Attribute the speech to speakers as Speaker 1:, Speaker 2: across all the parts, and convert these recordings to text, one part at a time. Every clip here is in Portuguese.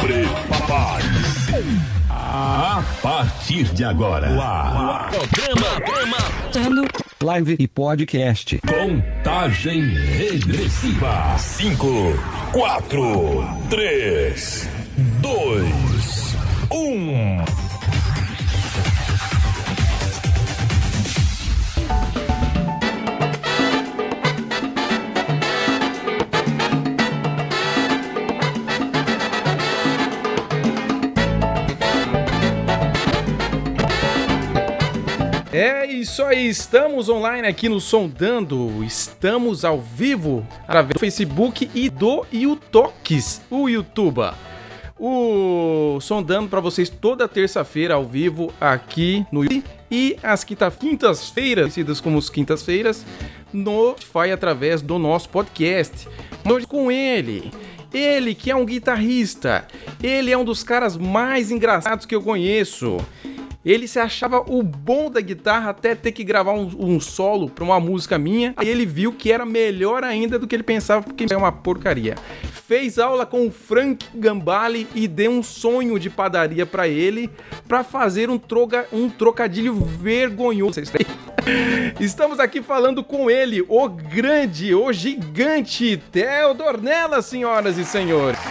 Speaker 1: Prepare-se. A partir de agora, o ar.
Speaker 2: Programa, programa.
Speaker 3: Live e podcast.
Speaker 1: Contagem regressiva. 5, 4, 3, 2, 1.
Speaker 4: Isso aí, estamos online aqui no Sondando, estamos ao vivo através do Facebook e do YouTokes, o YouTuber. O Sondando para vocês toda terça-feira ao vivo aqui no YouTube e quinta- quintas-feiras, conhecidas como as quintas-feiras, no Spotify através do nosso podcast. Hoje com ele, ele que é um guitarrista, ele é um dos caras mais engraçados que eu conheço. Ele se achava o bom da guitarra até ter que gravar um, um solo pra uma música minha. Aí ele viu que era melhor ainda do que ele pensava, porque é uma porcaria. Fez aula com o Frank Gambale e deu um sonho de padaria pra ele pra fazer um, troga, um trocadilho vergonhoso. Estamos aqui falando com ele, o grande, o gigante Theo Dornella, senhoras e senhores.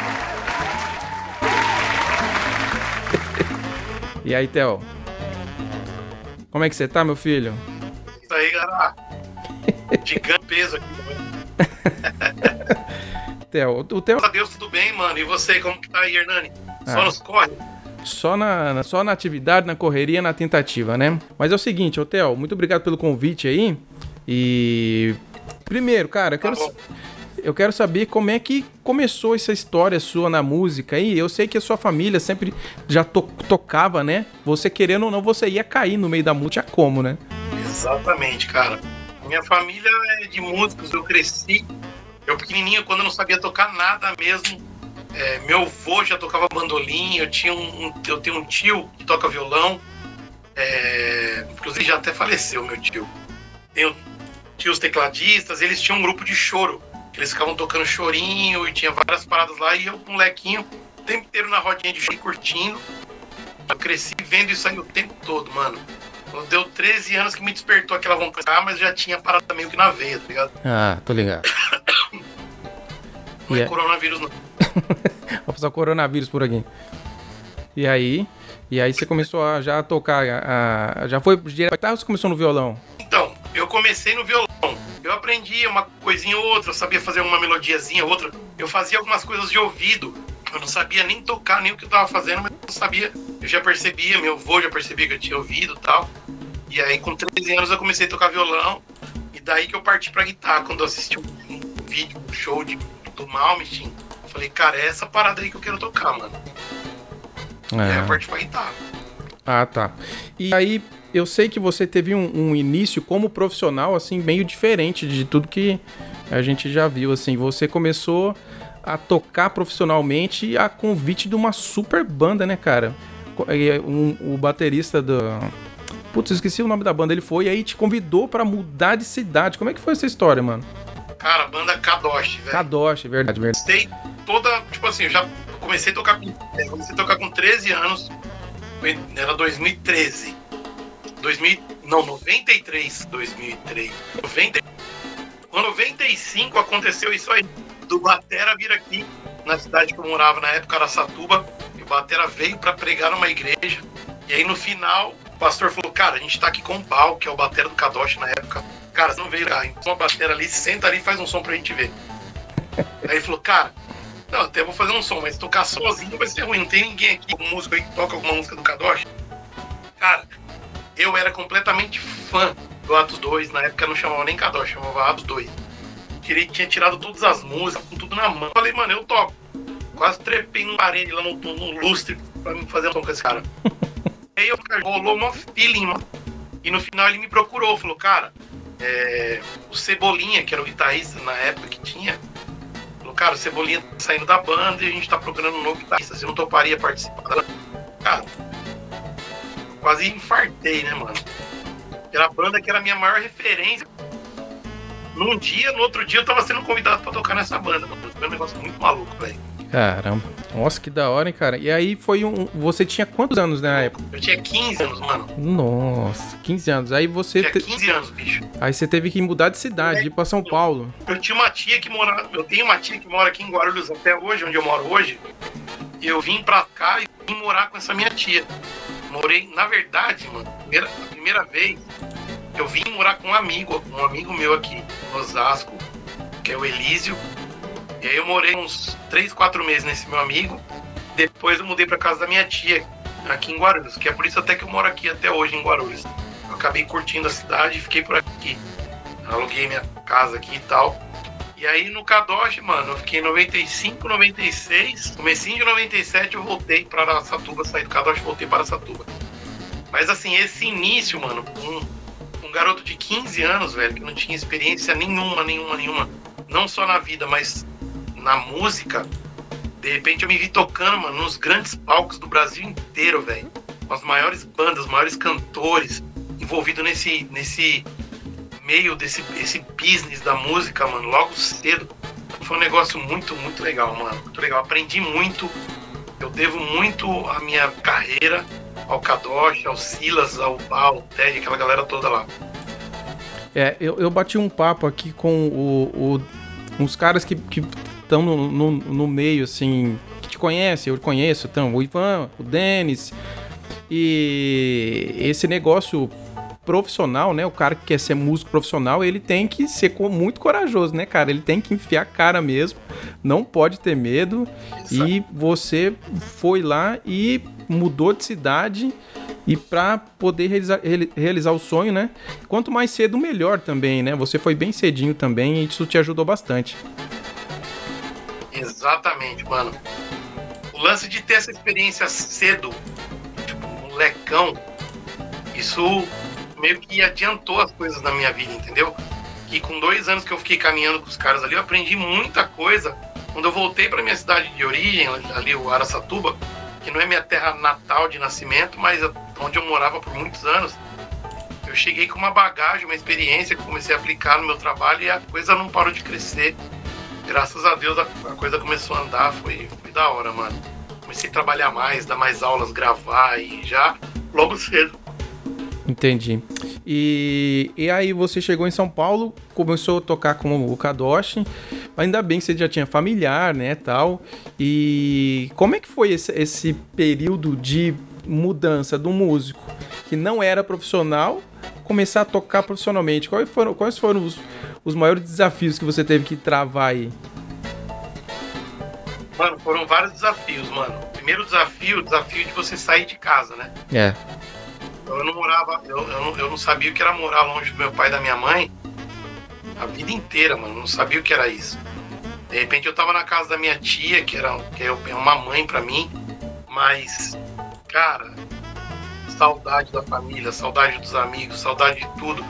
Speaker 4: E aí, Theo? Como é que você tá, meu filho?
Speaker 5: Isso aí, galera. Gigante peso aqui.
Speaker 4: Theo, o Theo
Speaker 5: Graças a Deus, tudo bem, mano. E você, como que tá aí, Hernani? Só
Speaker 4: Ah.
Speaker 5: nos corre?
Speaker 4: só na, na- só na atividade, na correria, na tentativa, né? Mas é o seguinte, Theo, muito obrigado pelo convite aí. E primeiro, cara, eu quero,
Speaker 5: Tá.
Speaker 4: Eu quero saber como é que começou essa história sua na música aí. Eu sei que a sua família sempre já to- tocava, né? Você querendo ou não, você ia cair no meio da música como, né?
Speaker 5: Exatamente, cara. Minha família é de músicos, eu cresci. Eu pequenininho, quando eu não sabia tocar nada mesmo. é, meu avô já tocava bandolim, eu, tinha um, eu tenho um tio que toca violão. é, inclusive já até faleceu, meu tio. Tenho tios tecladistas, eles tinham um grupo de choro. Eles ficavam tocando chorinho e tinha várias paradas lá. E eu, molequinho, o tempo inteiro na rodinha de choro, curtindo. Eu cresci vendo isso aí o tempo todo, mano. Deu 13 anos que me despertou aquela vontade, ah, mas já tinha parado meio que na veia, tá ligado?
Speaker 4: Ah, tô ligado.
Speaker 5: Não é
Speaker 4: Yeah.
Speaker 5: coronavírus, não.
Speaker 4: Vou passar o coronavírus por aqui. E aí? E aí você começou a já tocar, a- a- já foi direto guitarra ou você começou no violão?
Speaker 5: Então, eu comecei no violão. Eu aprendi uma coisinha ou outra, eu sabia fazer uma melodiazinha ou outra. Eu fazia algumas coisas de ouvido. Eu não sabia nem tocar, nem o que eu tava fazendo, mas eu sabia. Eu já percebia, meu avô já percebia que eu tinha ouvido e tal. E aí, com 13 anos, eu comecei a tocar violão. E daí que eu parti pra guitarra. Quando eu assisti um, um vídeo, um show de, do Malmsteen, eu falei, cara, é essa parada aí que eu quero tocar, mano. E aí eu parti pra guitarra.
Speaker 4: Ah, tá. E aí, eu sei que você teve um, um início como profissional, assim, meio diferente de tudo que a gente já viu, assim. Você começou a tocar profissionalmente a convite de uma super banda, né, cara? Um- o baterista do... Putz, esqueci o nome da banda. Ele foi e aí te convidou pra mudar de cidade. Como é que foi essa história, mano?
Speaker 5: Cara, a banda Kadosh, velho.
Speaker 4: Kadosh, verdade, verdade.
Speaker 5: gostei toda, tipo assim, eu já comecei a tocar com, é, comecei a tocar com 13 anos, era 2013. 2000, não, 93, 2003. 90, no 95 aconteceu isso aí, do Batera vir aqui na cidade que eu morava na época, Araçatuba, e o Batera veio pra pregar numa igreja, e aí no final o pastor falou, cara, a gente tá aqui com o Pau, que é o Batera do Kadosh na época, cara, você não veio cá, então a batera ali, senta ali e faz um som pra gente ver. Aí ele falou, cara, não, até vou fazer um som, mas tocar sozinho vai ser ruim. Não tem ninguém aqui, um músico aí que toca alguma música do Kadosh. Cara, eu era completamente fã do Atos 2. Na época não chamava nem Kadosh, chamava Atos 2. Tirei, tinha tirado todas as músicas, com tudo na mão. Falei, mano, eu toco. Quase trepei no parede lá no, no, lustre pra me fazer um som com esse cara. aí eu, cara, rolou uma feeling, mano. E no final ele me procurou, falou, cara, é, o Cebolinha, que era o guitarrista na época que tinha, falou, cara, o Cebolinha tá saindo da banda e a gente tá procurando um novo guitarrista, você não toparia participar da Cara, quase infartei, né, mano? Era a banda que era a minha maior referência. Num dia, no outro dia eu tava sendo convidado pra tocar nessa banda, mano. Foi um negócio muito maluco, velho.
Speaker 4: Caramba. Nossa, que da hora, hein, cara. E aí foi um. Você tinha quantos anos né, na época?
Speaker 5: Eu tinha 15 anos, mano.
Speaker 4: Nossa, 15 anos. Aí você.
Speaker 5: Eu tinha
Speaker 4: te-
Speaker 5: 15 anos, bicho.
Speaker 4: Aí você teve que mudar de cidade, ir pra São Paulo.
Speaker 5: Eu tinha uma tia que mora. Eu tenho uma tia que mora aqui em Guarulhos até hoje, onde eu moro hoje. Eu vim pra cá e vim morar com essa minha tia. Morei, na verdade, mano, primeira, a primeira vez eu vim morar com um amigo, um amigo meu aqui, em Osasco, que é o Elísio. E aí eu morei uns 3, 4 meses nesse meu amigo. Depois eu mudei pra casa da minha tia, aqui em Guarulhos, que é por isso até que eu moro aqui até hoje em Guarulhos. Eu acabei curtindo a cidade e fiquei por aqui. Aluguei minha casa aqui e tal. E aí no Kadosh, mano, eu fiquei em 95, 96. Comecinho de 97 eu voltei para Araçatuba, saí do Kadosh e voltei para Araçatuba. Mas assim, esse início, mano, um, um garoto de 15 anos, velho, que não tinha experiência nenhuma, nenhuma, nenhuma. Não só na vida, mas na música. De repente eu me vi tocando, mano, nos grandes palcos do Brasil inteiro, velho. Com as maiores bandas, os maiores cantores envolvido nesse, nesse meio desse esse business da música, mano, logo cedo. Foi um negócio muito, muito legal, mano. Muito legal. Aprendi muito. Eu devo muito a minha carreira ao Kadosh, ao Silas, ao Bal, ao Ted, aquela galera toda lá.
Speaker 4: É, eu, eu bati um papo aqui com o, o- uns caras que estão no, no, no meio, assim, que te conhecem, eu conheço, então, o Ivan, o Denis. E esse negócio profissional, né? O cara que quer ser músico profissional, ele tem que ser muito corajoso, né, cara? Ele tem que enfiar a cara mesmo, não pode ter medo. E você foi lá e mudou de cidade e para poder realizar, reali- realizar o sonho, né? Quanto mais cedo, melhor também, né? Você foi bem cedinho também e isso te ajudou bastante.
Speaker 5: Exatamente, mano. O lance de ter essa experiência cedo, tipo, molecão, isso meio que adiantou as coisas na minha vida, entendeu? Que com dois anos que eu fiquei caminhando com os caras ali, eu aprendi muita coisa. Quando eu voltei para minha cidade de origem, ali o Araçatuba, que não é minha terra natal de nascimento, mas onde eu morava por muitos anos, eu cheguei com uma bagagem, uma experiência que comecei a aplicar no meu trabalho e a coisa não parou de crescer graças a Deus a coisa começou a andar, foi, foi da hora, mano. Comecei a trabalhar mais, dar mais aulas, gravar e já logo cedo.
Speaker 4: Entendi. E, e aí você chegou em São Paulo, começou a tocar com o Kadoshi. Ainda bem que você já tinha familiar, né, tal. E como é que foi esse, esse período de mudança do músico que não era profissional começar a tocar profissionalmente? Quais foram, quais foram os, os maiores desafios que você teve que travar aí?
Speaker 5: Mano, foram vários desafios, mano. O primeiro desafio, o desafio de você sair de casa, né?
Speaker 4: É.
Speaker 5: Eu não morava, eu, eu, não, eu não sabia o que era morar longe do meu pai e da minha mãe a vida inteira, mano. Não sabia o que era isso. De repente eu tava na casa da minha tia, que era que é uma mãe pra mim, mas, cara, saudade da família, saudade dos amigos, saudade de tudo.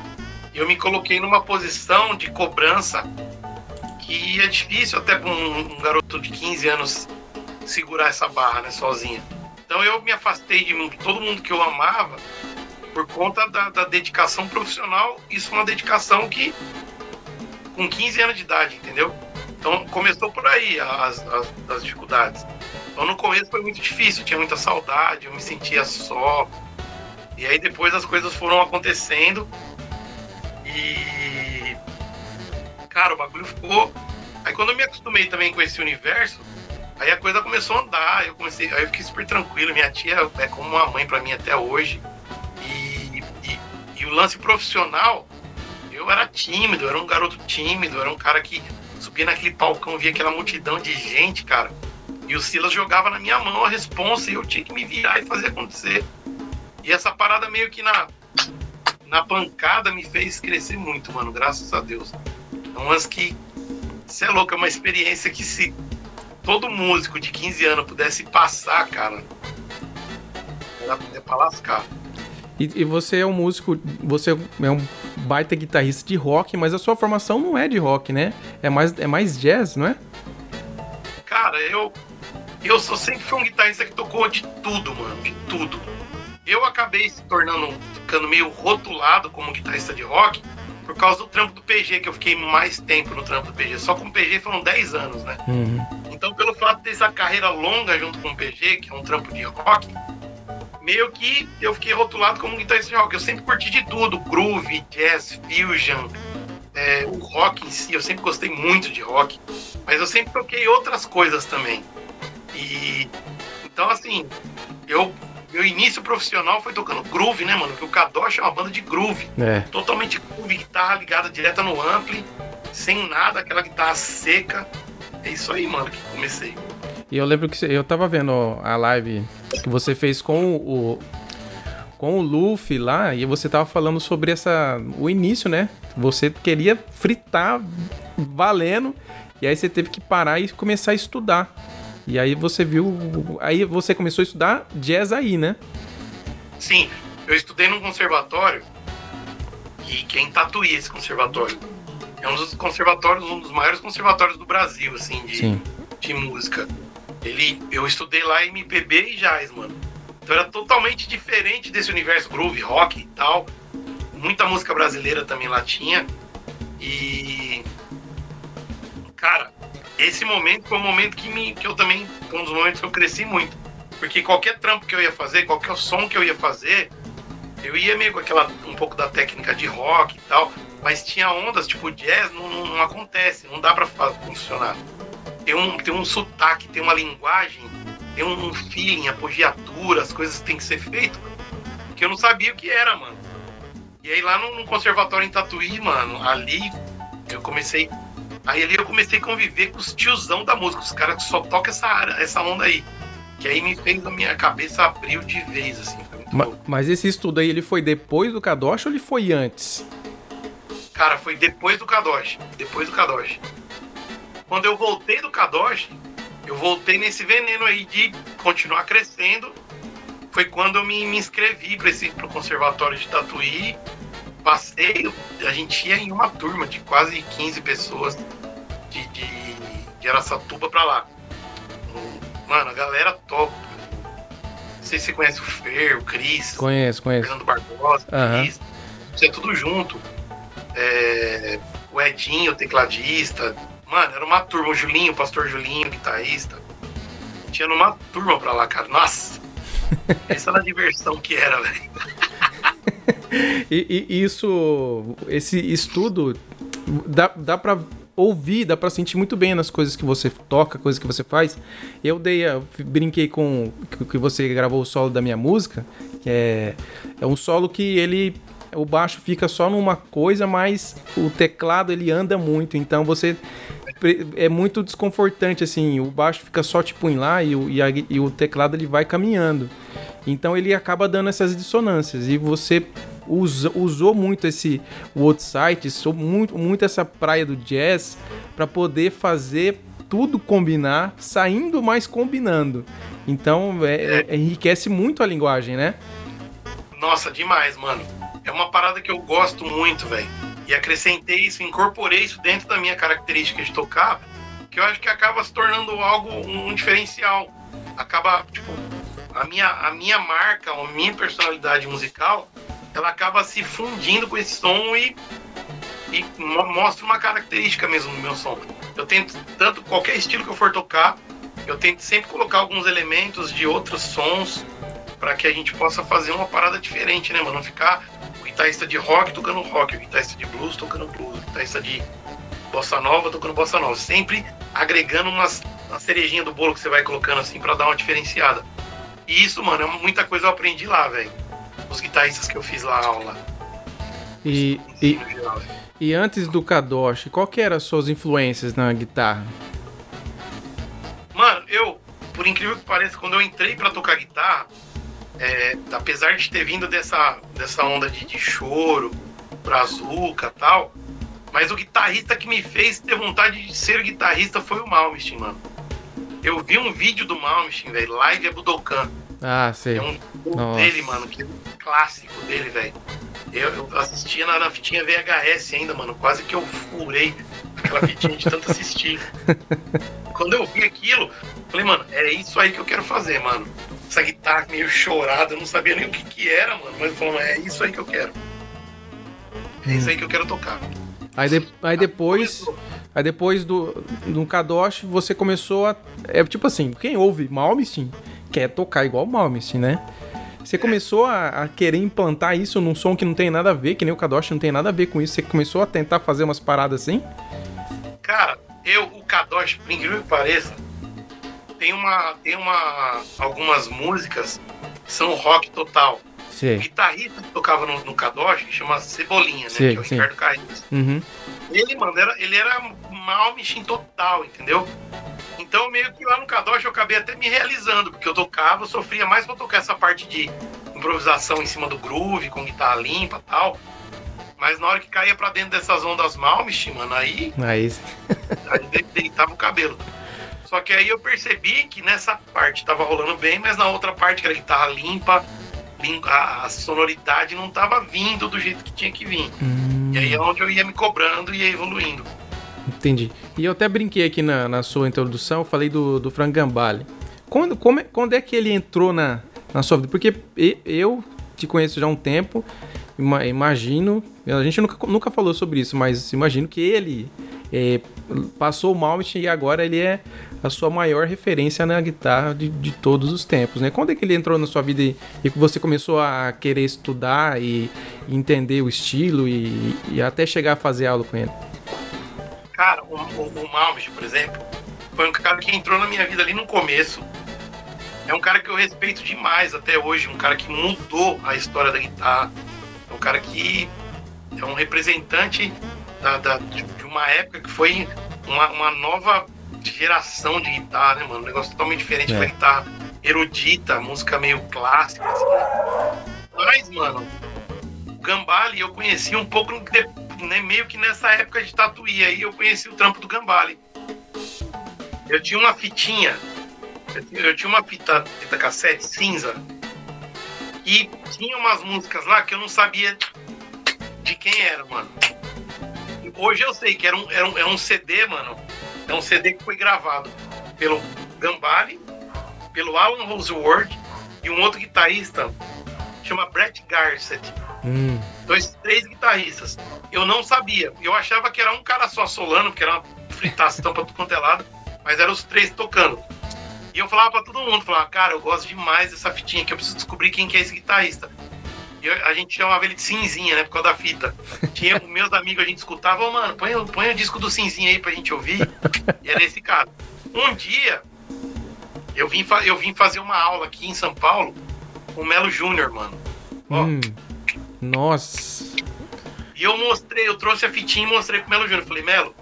Speaker 5: Eu me coloquei numa posição de cobrança que é difícil até para um, um garoto de 15 anos segurar essa barra, né, sozinha. Então eu me afastei de todo mundo que eu amava por conta da, da dedicação profissional. Isso é uma dedicação que com 15 anos de idade, entendeu? Então começou por aí as, as, as dificuldades. Então no começo foi muito difícil, tinha muita saudade, eu me sentia só. E aí depois as coisas foram acontecendo e cara, o bagulho ficou. Aí quando eu me acostumei também com esse universo, aí a coisa começou a andar, eu comecei, aí eu fiquei super tranquilo. Minha tia é como uma mãe para mim até hoje. O lance profissional, eu era tímido, eu era um garoto tímido, eu era um cara que subia naquele palcão, via aquela multidão de gente, cara. E o Silas jogava na minha mão a responsa e eu tinha que me virar e fazer acontecer. E essa parada meio que na, na pancada me fez crescer muito, mano, graças a Deus. É um lance que, você é louco, é uma experiência que se todo músico de 15 anos pudesse passar, cara, era pra lascar.
Speaker 4: E, e você é um músico, você é um baita guitarrista de rock, mas a sua formação não é de rock, né? É mais, é mais jazz, não é?
Speaker 5: Cara, eu eu sou sempre fui um guitarrista que tocou de tudo, mano, de tudo. Eu acabei se tornando, ficando meio rotulado como guitarrista de rock por causa do trampo do PG, que eu fiquei mais tempo no trampo do PG. Só com o PG foram 10 anos, né?
Speaker 4: Uhum.
Speaker 5: Então, pelo fato fato dessa carreira longa junto com o PG, que é um trampo de rock, meio que eu fiquei rotulado como guitarrista de rock. Eu sempre curti de tudo, groove, jazz, fusion, é, o rock em si, eu sempre gostei muito de rock, mas eu sempre toquei outras coisas também. E então assim, eu meu início profissional foi tocando groove, né, mano? Porque o Kadosh é uma banda de groove.
Speaker 4: É.
Speaker 5: Totalmente groove, guitarra ligada direta no ampli, sem nada, aquela guitarra seca. É isso aí, mano, que comecei.
Speaker 4: E eu lembro que eu tava vendo a live que você fez com o com o Luffy lá e você tava falando sobre essa o início, né? Você queria fritar valendo e aí você teve que parar e começar a estudar. E aí você viu, aí você começou a estudar jazz aí, né?
Speaker 5: Sim, eu estudei num conservatório e quem tatuia esse conservatório é um dos conservatórios, um dos maiores conservatórios do Brasil, assim, de,
Speaker 4: Sim.
Speaker 5: de música. Ele, eu estudei lá MPB e jazz, mano. Então era totalmente diferente desse universo groove, rock e tal. Muita música brasileira também lá tinha. E. Cara, esse momento foi um momento que, me, que eu também. Foi um dos momentos que eu cresci muito. Porque qualquer trampo que eu ia fazer, qualquer som que eu ia fazer, eu ia meio com aquela. um pouco da técnica de rock e tal. Mas tinha ondas, tipo, jazz não, não, acontece, não dá pra funcionar. Tem um, tem um sotaque, tem uma linguagem, tem um feeling, apogiatura, as coisas que tem que ser feito, que eu não sabia o que era, mano. E aí lá no, no conservatório em Tatuí, mano, ali eu comecei. Aí ali eu comecei a conviver com os tiozão da música, os caras que só tocam essa, área- essa onda aí. Que aí me fez a minha cabeça abriu de vez, assim. Foi muito
Speaker 4: Ma-
Speaker 5: louco.
Speaker 4: mas esse estudo aí, ele foi depois do Kadosh ou ele foi antes?
Speaker 5: Cara, foi depois do Kadosh. Depois do Kadosh. Quando eu voltei do Kadosh, eu voltei nesse veneno aí de continuar crescendo. Foi quando eu me, me inscrevi para esse pro conservatório de Tatuí. Passei, a gente ia em uma turma de quase 15 pessoas de, de, de Araçatuba pra lá. Mano, a galera top. Não sei se você conhece o Fer, o Cris.
Speaker 4: Conheço, conheço.
Speaker 5: Fernando Barbosa,
Speaker 4: Aham.
Speaker 5: Cris, isso é tudo junto. É, o Edinho, o tecladista. Mano, era uma turma, o Julinho, o pastor Julinho, guitarrista. Tinha numa turma pra lá, cara. Nossa! Essa era a diversão que era, velho.
Speaker 4: E, e isso, esse estudo, dá, dá pra ouvir, dá pra sentir muito bem nas coisas que você toca, coisas que você faz. Eu dei, a- brinquei com que- que você gravou o solo da minha música, que é, é um solo que ele, o baixo fica só numa coisa, mas o teclado ele anda muito, então você é muito desconfortante assim, o baixo fica só tipo em lá e o, e a- e o teclado ele vai caminhando. Então ele acaba dando essas dissonâncias e você usa- usou muito esse o outro usou muito, muito essa praia do jazz para poder fazer tudo combinar, saindo mais combinando. Então é- é- enriquece muito a linguagem, né?
Speaker 5: Nossa, demais, mano. É uma parada que eu gosto muito, velho. E acrescentei isso, incorporei isso dentro da minha característica de tocar, que eu acho que acaba se tornando algo, um diferencial. Acaba, tipo, a minha, a minha marca, a minha personalidade musical, ela acaba se fundindo com esse som e, e mo- mostra uma característica mesmo no meu som. Eu tento, tanto qualquer estilo que eu for tocar, eu tento sempre colocar alguns elementos de outros sons para que a gente possa fazer uma parada diferente, né, mano? Não ficar guitarrista de rock tocando rock, o guitarrista de blues tocando blues, o guitarrista de bossa nova tocando bossa nova. Sempre agregando umas, uma cerejinha do bolo que você vai colocando assim para dar uma diferenciada. E isso, mano, é muita coisa eu aprendi lá, velho. Os guitarristas que eu fiz lá aula.
Speaker 4: E, e,
Speaker 5: geral.
Speaker 4: e antes do Kadosh, qual que eram as suas influências na guitarra?
Speaker 5: Mano, eu, por incrível que pareça, quando eu entrei pra tocar guitarra, é, apesar de ter vindo dessa, dessa onda de, de choro, brazuca e tal, mas o guitarrista que me fez ter vontade de ser guitarrista foi o Malmsteen, mano. Eu vi um vídeo do Malmsteen, velho, Live é Budokan.
Speaker 4: Ah, sei.
Speaker 5: É um
Speaker 4: Nossa.
Speaker 5: dele, mano, que é um clássico dele, velho. Eu, eu assistia na, na fitinha VHS ainda, mano. Quase que eu furei aquela fitinha de tanto assistir. Quando eu vi aquilo, falei, mano, é isso aí que eu quero fazer, mano. Essa guitarra meio chorada, eu não sabia nem o que que era, mano. Mas mano, é isso aí que eu quero. É isso aí que eu quero tocar.
Speaker 4: Aí, de- aí depois, Aí depois do no Kadosh você começou a é tipo assim, quem ouve Malmsteen quer tocar igual Malmsteen, né? Você começou a, a, querer implantar isso num som que não tem nada a ver, que nem o Kadosh não tem nada a ver com isso. Você começou a tentar fazer umas paradas assim?
Speaker 5: Cara, eu, o Kadosh, por incrível que pareça, tem uma. Tem uma. algumas músicas que são rock total.
Speaker 4: Sim.
Speaker 5: O guitarrista que tocava no, no Kadosh chama Cebolinha, né?
Speaker 4: Sim,
Speaker 5: que é o
Speaker 4: sim.
Speaker 5: Ricardo Carriço.
Speaker 4: Uhum.
Speaker 5: Ele, mano, era, ele era mal mexim total, entendeu? Então, meio que lá no Kadosh eu acabei até me realizando, porque eu tocava, eu sofria mais pra tocar essa parte de improvisação em cima do groove, com guitarra limpa e tal. Mas na hora que caía pra dentro dessas ondas Malmsteen, mano, aí,
Speaker 4: Aí.
Speaker 5: aí de- deitava o cabelo. Só que aí eu percebi que nessa parte tava rolando bem, mas na outra parte, que era guitarra limpa, lim- a, sonoridade não tava vindo do jeito que tinha que vir.
Speaker 4: Hum,
Speaker 5: E aí é onde eu ia me cobrando e ia evoluindo.
Speaker 4: entendi. E eu até brinquei aqui na, na sua introdução, eu falei do, do Frank Gambale. Quando, como é, quando é que ele entrou na, na sua vida? Porque eu te conheço já há um tempo, ima- imagino. A gente nunca, nunca falou sobre isso, mas imagino que ele é, passou o Malmsteen e agora ele é a sua maior referência na guitarra de, de todos os tempos, né? Quando é que ele entrou na sua vida e, que você começou a querer estudar e, entender o estilo e, e até chegar a fazer aula com ele?
Speaker 5: Cara, o, o, o por exemplo, foi um cara que entrou na minha vida ali no começo. É um cara que eu respeito demais até hoje, um cara que mudou a história da guitarra. É um cara que é um representante da, da- de de uma época que foi uma, uma nova geração de guitarra, né, mano? Um negócio totalmente diferente.
Speaker 4: É.
Speaker 5: Foi guitarra erudita, música meio clássica, assim. Mas, mano, o Gambale eu conheci um pouco, de- né, meio que nessa época de tatuí aí, eu conheci o trampo do Gambale. Eu tinha uma fitinha, eu tinha- uma fita, fita cassete cinza, e tinha umas músicas lá que eu não sabia de quem era, mano. Hoje eu sei que era um, era um, é um CD, mano. É um CD que foi gravado pelo Gambale, pelo Alan Roseworth e um outro guitarrista, chama Brett Garcet.
Speaker 4: Hum,
Speaker 5: Dois, três guitarristas. Eu não sabia. Eu achava que era um cara só solando, porque era uma fritação pra tudo quanto é lado, mas eram os três tocando. E eu falava pra todo mundo, falava, cara, eu gosto demais dessa fitinha aqui, eu preciso descobrir quem que é esse guitarrista. A gente chamava ele de cinzinha, né, por causa da fita. Tinha meus amigos, a gente escutava, ô mano, põe, o- põe o disco do cinzinha aí pra gente ouvir. E era esse cara. Um dia, eu vim, eu vim fazer uma aula aqui em São Paulo com o Melo Júnior, mano. Ó,
Speaker 4: hum. Nossa.
Speaker 5: E eu mostrei, eu trouxe a fitinha e mostrei pro Melo Júnior. Falei, Melo,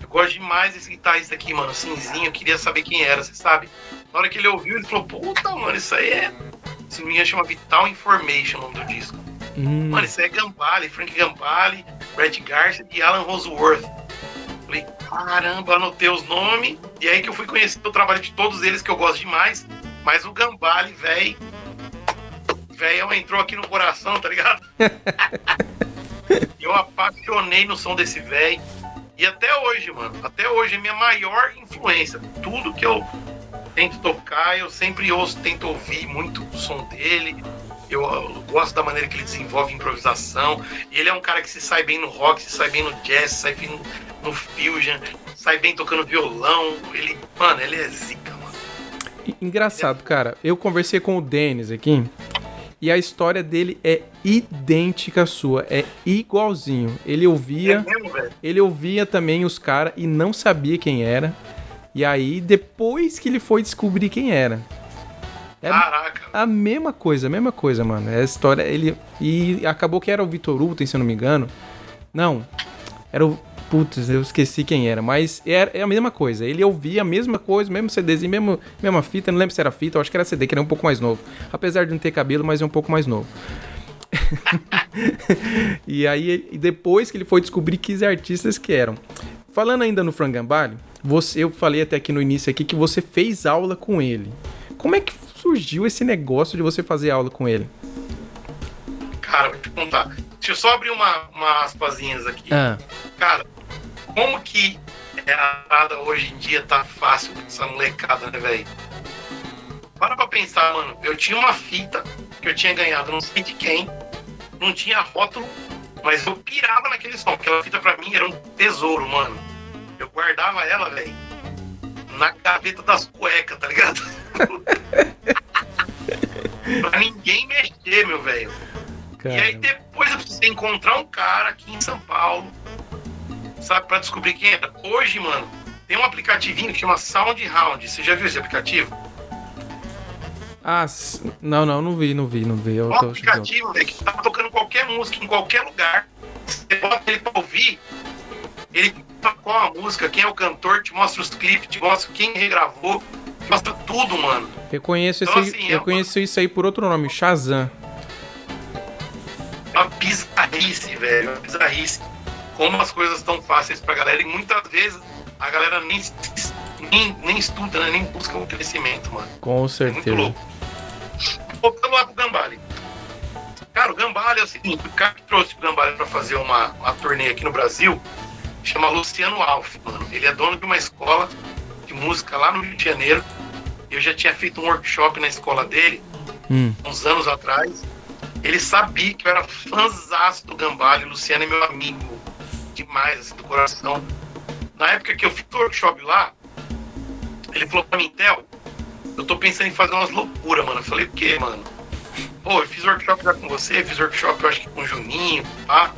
Speaker 5: eu gosto demais desse guitarrista aqui, mano, cinzinho, eu queria saber quem era, você sabe? Na hora que ele ouviu, ele falou, puta, mano, isso aí é. Se não me engano, chama Vital Information o nome do disco.
Speaker 4: Hum.
Speaker 5: Mano, isso é Gambale, Frank Gambale, Brett Garcia e Alan Roseworth. Falei, caramba, anotei os nomes. E aí que eu fui conhecer o trabalho de todos eles, que eu gosto demais. Mas o Gambale, velho. Velho, entrou aqui no coração, tá ligado? eu apaixonei no som desse velho. E até hoje, mano, até hoje é minha maior influência. Tudo que eu tento tocar, eu sempre ouço, tento ouvir muito o som dele. Eu, eu gosto da maneira que ele desenvolve improvisação. E ele é um cara que se sai bem no rock, se sai bem no jazz, se sai bem no, no fusion, sai bem tocando violão. Ele, mano, ele é zica, mano.
Speaker 4: Engraçado, cara. Eu conversei com o Denis aqui e a história dele é idêntica à sua, é igualzinho. Ele
Speaker 5: É
Speaker 4: ouvia,
Speaker 5: mesmo, velho?
Speaker 4: ele ouvia também os caras e não sabia quem era. E aí depois que ele foi descobrir quem era. É
Speaker 5: Caraca.
Speaker 4: a mesma coisa, a mesma coisa, mano. É a história, ele e acabou que era o Vitor Uten, se eu não me engano. Não. Era o Putz, eu esqueci quem era, mas era, é a mesma coisa. Ele ouvia a mesma coisa, mesmo CDzinho, mesmo, mesma fita, não lembro se era fita, eu acho que era CD, que era um pouco mais novo. Apesar de não ter cabelo, mas é um pouco mais novo. e aí, e depois que ele foi descobrir que artistas que eram. Falando ainda no Frangambalho, você, eu falei até aqui no início aqui que você fez aula com ele. Como é que surgiu esse negócio de você fazer aula com ele?
Speaker 5: Cara, vou te contar. Deixa eu só abrir uma, uma aspasinhas aqui.
Speaker 4: Ah,
Speaker 5: Cara, como que é a parada hoje em dia tá fácil com essa molecada, né, velho? Para pra pensar, mano. Eu tinha uma fita que eu tinha ganhado, não sei de quem, não tinha rótulo, mas eu pirava naquele som. Aquela fita pra mim era um tesouro, mano. Eu guardava ela, velho, na gaveta das cuecas, tá ligado? pra ninguém mexer, meu velho. E aí depois eu precisei encontrar um cara aqui em São Paulo, sabe, pra descobrir quem era. Hoje, mano, tem um aplicativinho que chama SoundHound. Você já viu esse aplicativo?
Speaker 4: Ah, não, não, não vi, não vi, não vi. Eu
Speaker 5: Um aplicativo, velho, que tá tocando qualquer música em qualquer lugar. Você bota ele pra ouvir, ele qual a música, quem é o cantor, te mostra os clipes, te mostra quem regravou, te mostra tudo, mano.
Speaker 4: Eu conheço,
Speaker 5: Então, assim, é
Speaker 4: eu
Speaker 5: uma-
Speaker 4: conheço isso aí por outro nome, Shazam.
Speaker 5: É uma bizarrice, velho. Uma bizarrice. Como as coisas estão fáceis pra galera e muitas vezes a galera nem, nem, nem estuda, né? nem busca o crescimento, mano.
Speaker 4: Com
Speaker 5: É muito
Speaker 4: certeza.
Speaker 5: louco. Voltando lá pro Gambale. Cara, o Gambale é o seguinte, o cara que trouxe o Gambale pra fazer uma, uma turnê aqui no Brasil chama Luciano Alf, mano. Ele é dono de uma escola de música lá no Rio de Janeiro. Eu já tinha feito um workshop na escola dele
Speaker 4: Hum,
Speaker 5: uns anos atrás. Ele sabia que eu era fãzaço do Gambale. O Luciano é meu amigo demais, assim, do coração. Na época que eu fiz o workshop lá, ele falou pra mim, Theo, eu tô pensando em fazer umas loucuras, mano. Eu falei, o quê, mano? Pô, eu fiz workshop já com você, fiz workshop, eu acho que com o Juninho, tá?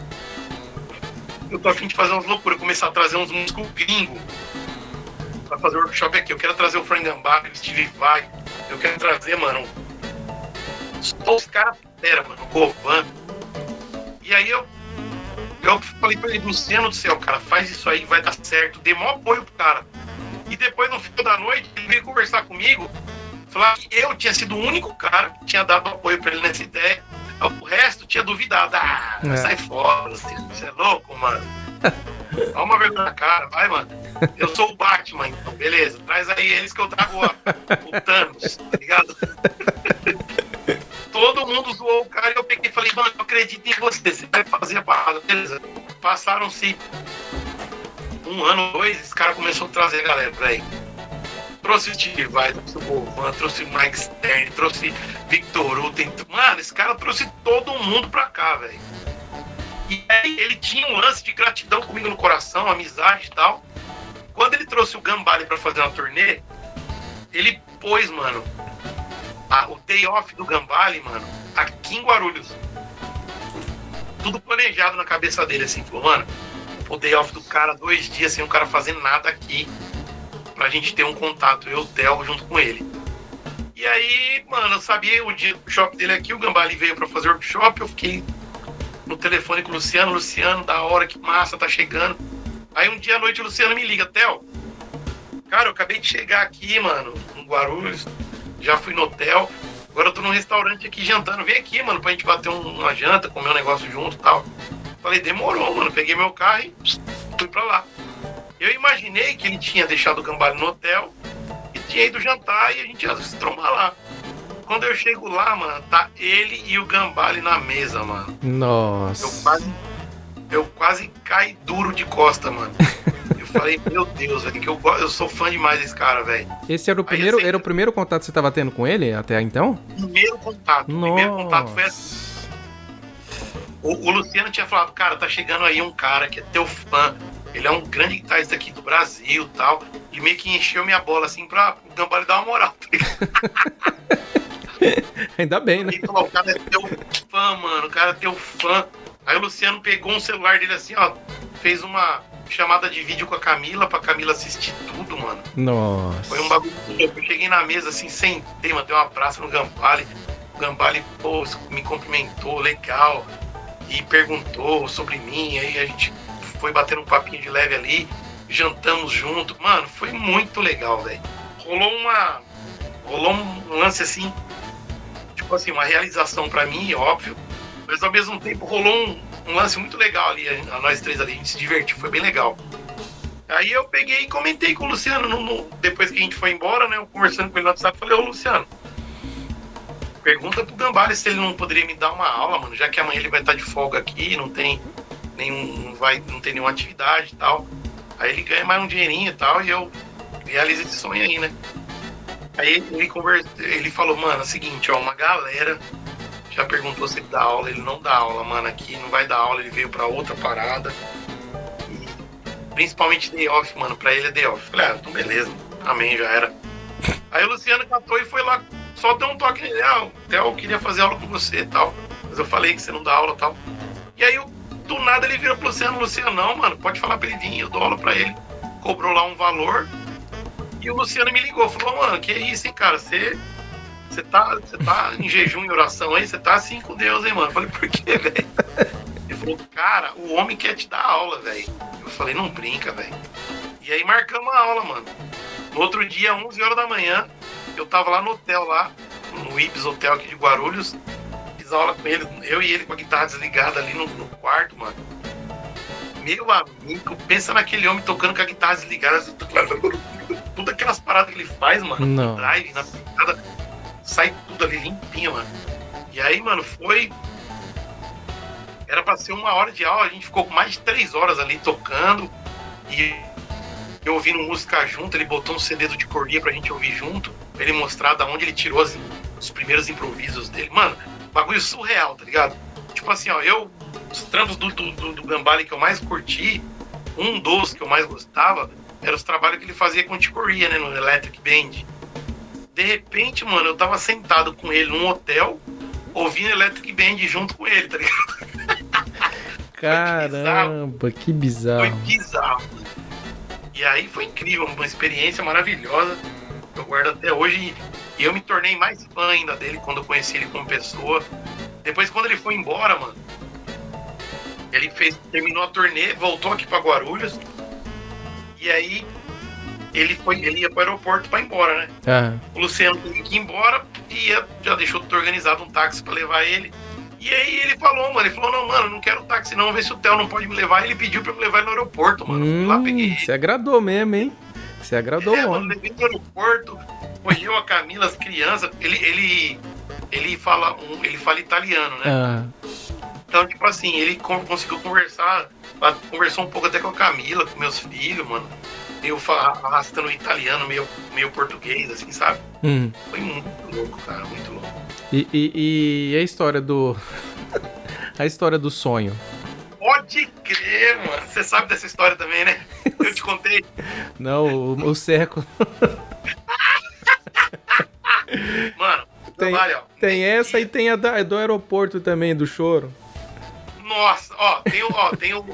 Speaker 5: Eu tô afim de fazer umas loucuras, começar a trazer uns músicos gringos pra fazer workshop aqui. Eu quero trazer o Frank Gambale, o Steve Vai. Eu quero trazer, mano, só os caras fera, mano, o. E aí eu, eu falei pra ele, Luciano do céu, cara, faz isso aí, vai dar certo, dê maior apoio pro cara. E depois, no final da noite, ele veio conversar comigo, falar que eu tinha sido o único cara que tinha dado apoio pra ele nessa ideia. O resto tinha duvidado. Ah,
Speaker 4: É.
Speaker 5: sai fora, você é louco, mano. Dá uma vergonha na cara, vai, mano. Eu sou o Batman, então, beleza. Traz aí eles que eu trago ó, o Thanos, tá ligado? Todo mundo zoou o cara e eu peguei e falei, mano, eu acredito em você, você vai fazer a parada, beleza. Passaram-se um ano, dois, esse cara começou a trazer a galera pra aí. Trouxe o Steve Vai, trouxe o Govan, trouxe o Mike Stern, trouxe Victor Uten. Mano, esse cara trouxe todo mundo pra cá, velho. E aí ele tinha um lance de gratidão comigo no coração, amizade e tal. Quando ele trouxe o Gambale pra fazer uma turnê, ele pôs, mano, a- o day off do Gambale, mano, aqui em Guarulhos. Tudo planejado na cabeça dele, assim, falou, mano, o day off do cara, dois dias sem o cara fazer nada aqui, pra gente ter um contato, eu, Theo, junto com ele. E aí, mano, eu sabia o dia do workshop dele aqui, o Gambale veio pra fazer o workshop, eu fiquei no telefone com o Luciano, Luciano, da hora, que massa, tá chegando. Aí um dia à noite o Luciano me liga, Theo, cara, eu acabei de chegar aqui, mano, em Guarulhos, já fui no hotel, agora eu tô num restaurante aqui jantando, vem aqui, mano, pra gente bater um- uma janta, comer um negócio junto e tal. Falei, demorou, mano, peguei meu carro e fui pra lá. Eu imaginei que ele tinha deixado o Gambale no hotel e tinha ido jantar e a gente ia se trombar lá. Quando eu chego lá, mano, tá ele e o Gambale na mesa, mano. Eu
Speaker 4: Nossa.
Speaker 5: quase, eu quase caí duro de costa, mano. Eu falei, meu Deus, velho, que eu, eu sou fã demais desse cara, velho.
Speaker 4: Esse era o
Speaker 5: Aí,
Speaker 4: primeiro,
Speaker 5: assim-
Speaker 4: era o primeiro contato que você tava tendo com ele até então?
Speaker 5: Primeiro contato. o Primeiro contato foi assim.
Speaker 4: Nossa.
Speaker 5: O, o Luciano tinha falado, cara, tá chegando aí um cara que é teu fã. Ele é um grande guitarrista aqui do Brasil e tal. E meio que encheu minha bola assim pra o Gambale dar uma moral. tá ligado?
Speaker 4: Ainda bem, né?
Speaker 5: Ele falou, o cara é teu fã, mano. O cara é teu fã. Aí o Luciano pegou um celular dele assim, ó. Fez uma chamada de vídeo com a Camila pra Camila assistir tudo, mano. Foi um
Speaker 4: Nossa.
Speaker 5: bagulho. Eu cheguei na mesa assim, sentei, mandei um abraço no Gambale. O Gambale, pô, me cumprimentou, legal. E perguntou sobre mim. Aí a gente foi batendo um papinho de leve ali. Jantamos junto. Mano, foi muito legal, velho. Rolou uma. Rolou um lance assim. Tipo assim, uma realização pra mim, óbvio. Mas ao mesmo tempo rolou um, um lance muito legal ali. A, a nós três ali, a gente se divertiu, foi bem legal. Aí eu peguei e comentei com o Luciano, no- no- depois que a gente foi embora, né? Eu conversando com ele no WhatsApp, falei, ô Luciano, pergunta pro Gambale se ele não poderia me dar uma aula, mano, já que amanhã ele vai estar de folga aqui, não tem nenhum. não vai, não tem nenhuma atividade e tal. Aí ele ganha mais um dinheirinho e tal, e eu realizo esse sonho aí, né? Aí ele conversa, ele falou, mano, é o seguinte, ó, uma galera já perguntou se ele dá aula, ele não dá aula, mano, aqui não vai dar aula, ele veio pra outra parada. Principalmente day off, mano. Pra ele é day off. Falei, ah, então beleza. Amém, já era. Aí o Luciano catou e foi lá, só deu um toque nele. Ah, o Theo queria fazer aula com você e tal. Mas eu falei que você não dá aula e tal. E aí, do nada, ele vira pro Luciano: Luciano, não, mano, pode falar vir, eu dou aula pra ele. Cobrou lá um valor. E o Luciano me ligou, falou: mano, que isso, hein, cara? Você. Você tá, tá em jejum e oração aí? Você tá assim com Deus, hein, mano? Eu falei, por quê, velho? Ele falou, cara, o homem quer te dar aula, velho. Eu falei, não brinca, velho. E aí marcamos a aula, mano. No outro dia, 11 horas da manhã, eu tava lá no hotel, lá, no Ibis Hotel aqui de Guarulhos. Fiz aula com ele, eu e ele com a guitarra desligada ali no, no quarto, mano. Meu amigo, pensa naquele homem tocando com a guitarra desligada, assim, tudo aquelas paradas que ele faz, mano,
Speaker 4: Não.
Speaker 5: no drive, na picada, sai tudo ali limpinho, mano. E aí, mano, foi. Era pra ser uma hora de aula, a gente ficou com mais de três horas ali tocando e eu ouvindo música junto, ele botou um CD do de Cordia pra gente ouvir junto, pra ele mostrar da onde ele tirou as- os primeiros improvisos dele. Mano, bagulho surreal, tá ligado? Tipo assim, ó, eu, os trampos do, do, do, do Gambale que eu mais curti, um dos que eu mais gostava, era os trabalhos que ele fazia com o Ticoria, né, no Electric Band. De repente, mano, eu tava sentado com ele num hotel, ouvindo Electric Band junto com ele, tá ligado?
Speaker 4: Caramba, que
Speaker 5: Foi
Speaker 4: bizarro.
Speaker 5: bizarro. E aí foi incrível, uma experiência maravilhosa. Eu guardo até hoje. E eu me tornei mais fã ainda dele quando eu conheci ele como pessoa. Depois, quando ele foi embora, mano, ele fez, terminou a turnê, voltou aqui pra Guarulhos. E aí ele foi, ele ia pro aeroporto pra ir embora, né?
Speaker 4: Ah,
Speaker 5: O Luciano teve que ir embora e ia- já deixou tudo organizado um táxi pra levar ele. E aí ele falou, mano, ele falou, não, mano, não quero táxi não, vê se o Theo não pode me levar. Ele pediu pra eu me levar ele no aeroporto, mano. Fui lá, peguei
Speaker 4: hum,
Speaker 5: ele.
Speaker 4: você agradou mesmo, hein? Você agradou
Speaker 5: É,
Speaker 4: o
Speaker 5: levei no aeroporto, foi eu, a Camila, as crianças. Ele, ele, ele, fala, um, ele fala italiano, né?
Speaker 4: Ah,
Speaker 5: Então, tipo assim, ele con- conseguiu conversar, conversou um pouco até com a Camila, com meus filhos, mano. Eu fa- arrastando italiano, meio, meio português, assim, sabe?
Speaker 4: hum.
Speaker 5: Foi muito louco, cara, muito louco.
Speaker 4: E, e- e a história do. a história do sonho.
Speaker 5: Pode crer, mano. Você sabe dessa história também, né? Eu te contei.
Speaker 4: Não, o, o Seco.
Speaker 5: Mano,
Speaker 4: Tem,
Speaker 5: ó.
Speaker 4: tem essa e tem a da- do aeroporto também, do choro.
Speaker 5: Nossa, ó, tem o. Ó, tem o.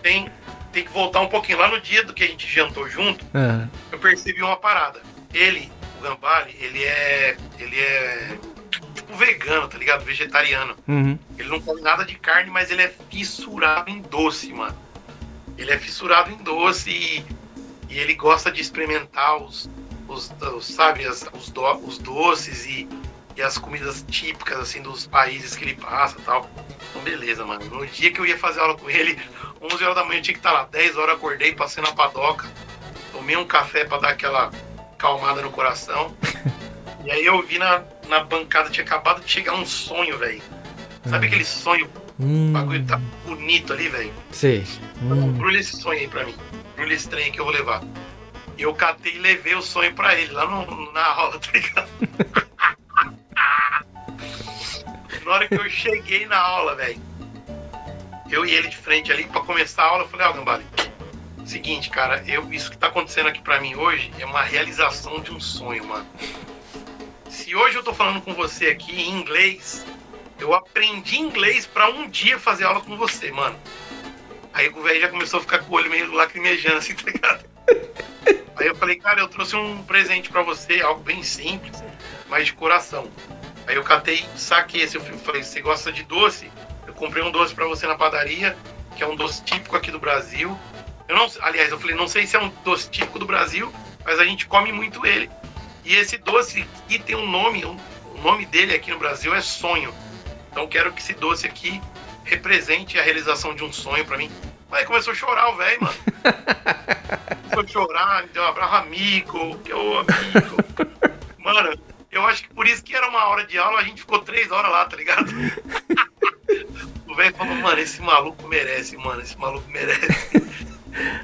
Speaker 5: Tem, tem que voltar um pouquinho. Lá no dia do que a gente jantou junto,
Speaker 4: Ah,
Speaker 5: eu percebi uma parada. Ele, o Gambale, ele é. Ele é. Tipo vegano, tá ligado? Vegetariano.
Speaker 4: uhum.
Speaker 5: Ele não come nada de carne, mas ele é fissurado em doce, mano. Ele é fissurado em doce e, e ele gosta de experimentar os, os, os, sabe, as- os, do- os doces e, e as comidas típicas, assim, dos países que ele passa e tal. Então, beleza, mano. No dia que eu ia fazer aula com ele, 11 horas da manhã eu tinha que estar lá. 10 horas eu acordei, passei na padoca, tomei um café pra dar aquela calmada no coração. E aí eu vi na, na bancada, tinha acabado de chegar um sonho, velho. Sabe aquele sonho, o
Speaker 4: Hum,
Speaker 5: bagulho tá bonito ali, velho?
Speaker 4: sei. Hum.
Speaker 5: Embrulha esse sonho aí pra mim. Embrulha esse trem que eu vou levar. E eu catei e levei o sonho pra ele, lá no- na aula, tá ligado? na hora que eu cheguei na aula, velho, eu e ele de frente ali, pra começar a aula, eu falei, ó, Gambale, seguinte, cara, eu, isso que tá acontecendo aqui pra mim hoje é uma realização de um sonho, mano. Se hoje eu tô falando com você aqui em inglês, eu aprendi inglês pra um dia fazer aula com você, mano. Aí o velho já começou a ficar com o olho meio lacrimejando, assim, tá ligado? Aí eu falei, cara, eu trouxe um presente pra você, algo bem simples, mas de coração. Aí eu catei, saquei esse, eu falei, você gosta de doce? Eu comprei um doce pra você na padaria, que é um doce típico aqui do Brasil. Eu não, aliás, eu falei, não sei se é um doce típico do Brasil, mas a gente come muito ele. E esse doce aqui tem um nome, um- o nome dele aqui no Brasil é sonho. Então quero que esse doce aqui represente a realização de um sonho pra mim. Aí começou a chorar o velho, mano. Começou a chorar, me deu um abraço amigo, que ô amigo. Mano, eu acho que por isso que era uma hora de aula, a gente ficou três horas lá, tá ligado? O velho falou, mano, esse maluco merece, mano, esse maluco merece.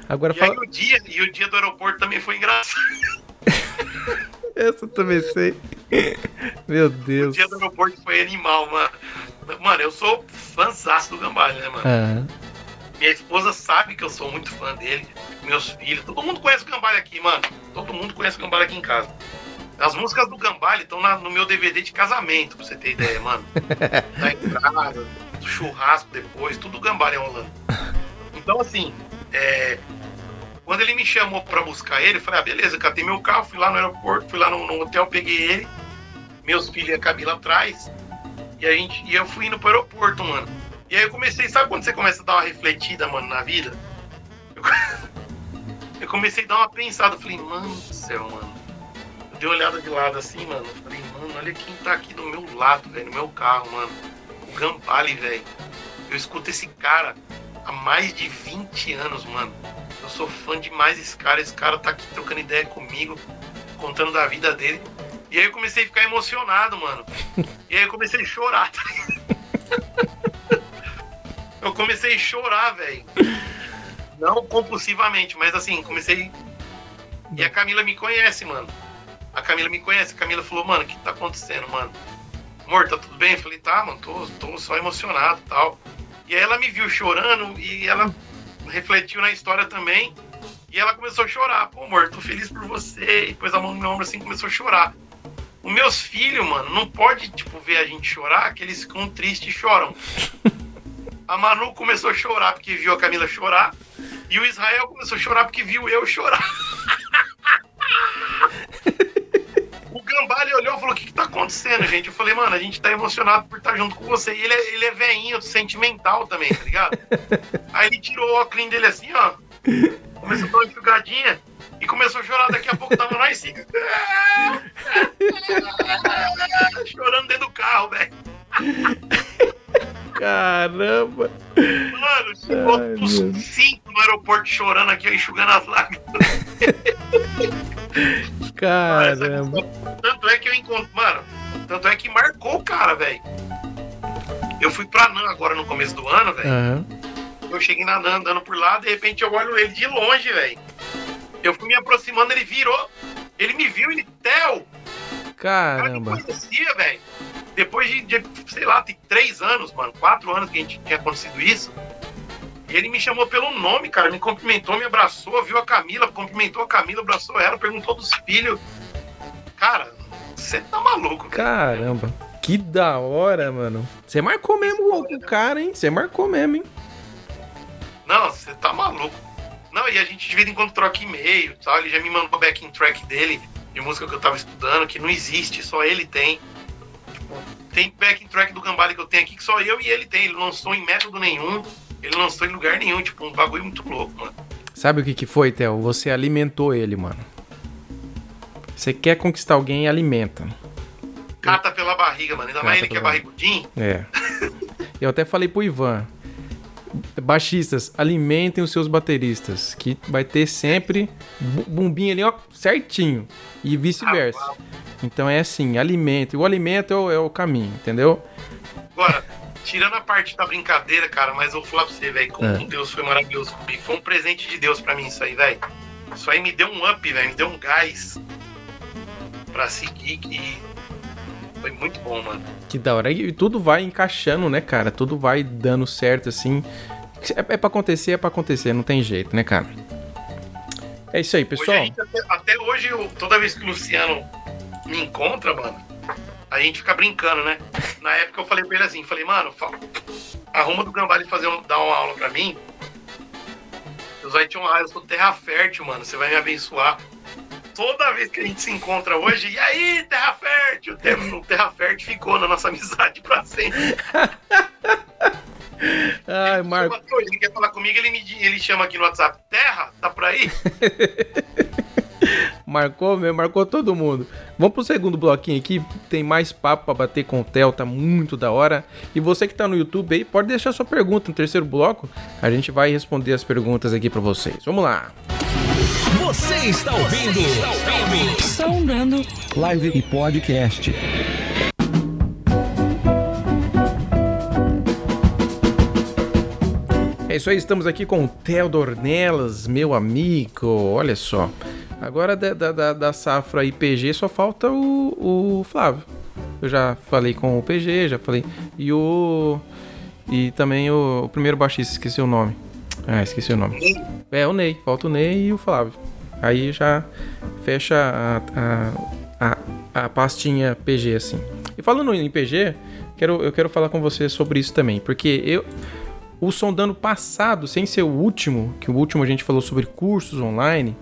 Speaker 4: Agora
Speaker 5: E aí
Speaker 4: fala.
Speaker 5: o dia, e o dia do aeroporto também foi engraçado.
Speaker 4: Essa eu também sei. Meu
Speaker 5: O
Speaker 4: Deus.
Speaker 5: dia do aeroporto foi animal, mano. Mano, eu sou fãzaço do Gambale, né, mano?
Speaker 4: Ah,
Speaker 5: Minha esposa sabe que eu sou muito fã dele, meus filhos, todo mundo conhece o Gambale aqui, mano. Todo mundo conhece o Gambale aqui em casa. As músicas do Gambale estão no meu DVD de casamento, pra você ter ideia, mano. da entrada, do churrasco depois, tudo Gambale rolando. Então, assim, é, quando ele me chamou pra buscar ele, eu falei, ah, beleza, catei meu carro, fui lá no aeroporto, fui lá no, no hotel, peguei ele, meus filhos e a Camila atrás, e, a gente, e eu fui indo pro aeroporto, mano. E aí eu comecei, sabe quando você começa a dar uma refletida, mano, na vida? Eu, eu comecei a dar uma pensada, falei, mano do céu, mano. Eu dei uma olhada de lado assim, mano. Falei, mano, olha quem tá aqui do meu lado, velho, no meu carro, mano. O Gambale, velho. Eu escuto esse cara há mais de 20 anos, mano. Eu sou fã demais desse cara. Esse cara tá aqui trocando ideia comigo, contando da vida dele. E aí eu comecei a ficar emocionado, mano. E aí eu comecei a chorar. Tá eu comecei a chorar, velho. Não compulsivamente, mas assim, comecei. E a Camila me conhece, mano. A Camila me conhece. A Camila falou, mano, o que tá acontecendo, mano? Amor, tá tudo bem? Eu falei, tá, mano, tô, tô só emocionado e tal. E aí ela me viu chorando e ela refletiu na história também. E ela começou a chorar. Pô, amor, tô feliz por você. E pôs a mão no meu ombro assim começou a chorar. Os meus filhos, mano, não pode, tipo, ver a gente chorar, que eles ficam tristes e choram. A Manu começou a chorar porque viu a Camila chorar. E o Israel começou a chorar porque viu eu chorar. o Gambale olhou e falou: O que, que tá acontecendo, gente? Eu falei, mano, a gente tá emocionado por estar junto com você. E ele é, ele é veinho, sentimental também, tá ligado? Aí ele tirou o óculos dele assim, ó. Começou a dar uma enxugadinha e começou a chorar. Daqui a pouco tava nós assim. Chorando dentro do carro, velho.
Speaker 4: Caramba!
Speaker 5: Mano,
Speaker 4: Ai,
Speaker 5: cinco no aeroporto chorando aqui, ó, enxugando as lágrimas.
Speaker 4: Caramba!
Speaker 5: Tanto é que eu encontro. Mano, tanto é que marcou o cara, velho. Eu fui pra NAN agora no começo do ano, velho.
Speaker 4: Aham.
Speaker 5: Eu cheguei na NAN andando por lá, de repente eu olho ele de longe, velho. Eu fui me aproximando, ele virou. Ele me viu, ele, Theo, o cara me
Speaker 4: Caramba!
Speaker 5: conhecia, velho. Depois de, de, sei lá, tem três anos, mano, quatro anos que a gente tinha acontecido isso. Ele me chamou pelo nome, cara, me cumprimentou, me abraçou, viu a Camila, cumprimentou a Camila, abraçou ela, perguntou dos filhos. Cara, você tá maluco, cara.
Speaker 4: Caramba! Que da hora, mano. Você marcou mesmo o cara, hein? Você marcou mesmo, hein?
Speaker 5: Não, você tá maluco. Não, e a gente de vez em quando troca e-mail e tal. Ele já me mandou o backing track dele, de música que eu tava estudando, que não existe, só ele tem. Tipo, tem backing track do Gambale que eu tenho aqui que só eu e ele tem. Ele não lançou em método nenhum, ele não lançou em lugar nenhum. Tipo, um bagulho muito louco, mano.
Speaker 4: Sabe o que que foi, Theo? Você alimentou ele, mano. Você quer conquistar alguém, alimenta.
Speaker 5: Cata pela barriga, mano. Ainda
Speaker 4: Cata
Speaker 5: mais ele que é barrigudinho.
Speaker 4: É. Eu até falei pro Ivan. Baixistas, alimentem os seus bateristas. Que vai ter sempre bumbinho ali, ó, certinho. E vice-versa.
Speaker 5: Ah,
Speaker 4: Então é assim, alimento. E o alimento é o, é o caminho, entendeu?
Speaker 5: Agora, tirando a parte da brincadeira, cara, mas eu vou falar pra você, velho, como
Speaker 4: É.
Speaker 5: Deus foi maravilhoso comigo. Foi um presente de Deus pra mim isso aí, velho. Isso aí me deu um up, velho, me deu um gás pra seguir que foi muito bom, mano.
Speaker 4: Que da hora. E tudo vai encaixando, né, cara? Tudo vai dando certo, assim. É, é pra acontecer, é pra acontecer. Não tem jeito, né, cara? É isso aí,
Speaker 5: Hoje
Speaker 4: pessoal.
Speaker 5: gente, até, até hoje, eu- toda vez que o Luciano me encontra, mano, a gente fica brincando, né? Na época eu falei pra ele assim, falei, mano, fa- arruma do Gambale fazer um, dar uma aula pra mim. Deus vai te honrar, eu sou terra fértil, mano, você vai me abençoar. Toda vez que a gente se encontra hoje, e aí, terra fértil? O terra fértil ficou na nossa amizade pra sempre.
Speaker 4: Ai, Marco.
Speaker 5: Chama até hoje, Ele quer falar comigo, ele, me, ele chama aqui no WhatsApp, terra, tá por aí?
Speaker 4: Marcou mesmo, marcou todo mundo. Vamos pro segundo bloquinho aqui, tem mais papo pra bater com o Theo, tá muito da hora. E você que tá no YouTube aí, pode deixar sua pergunta no terceiro bloco, a gente vai responder as perguntas aqui pra vocês. Vamos lá.
Speaker 2: Você está ouvindo?
Speaker 3: Sondando Live e Podcast.
Speaker 4: É isso aí, estamos aqui com o Theo Dornelas, meu amigo, olha só. Agora da, da, da- safra IPG só falta o, o Flávio. Eu já falei com o PG, já falei. E o. E também o, o primeiro baixista, esqueci o nome. Ah, esqueci o nome.
Speaker 5: Ney.
Speaker 4: É, o Ney. Falta o Ney e o Flávio. Aí já fecha a, a, a, a pastinha PG, assim. E falando em PG, quero, eu quero falar com você sobre isso também. Porque eu. O sondando passado, sem ser o último, que o último a gente falou sobre cursos online,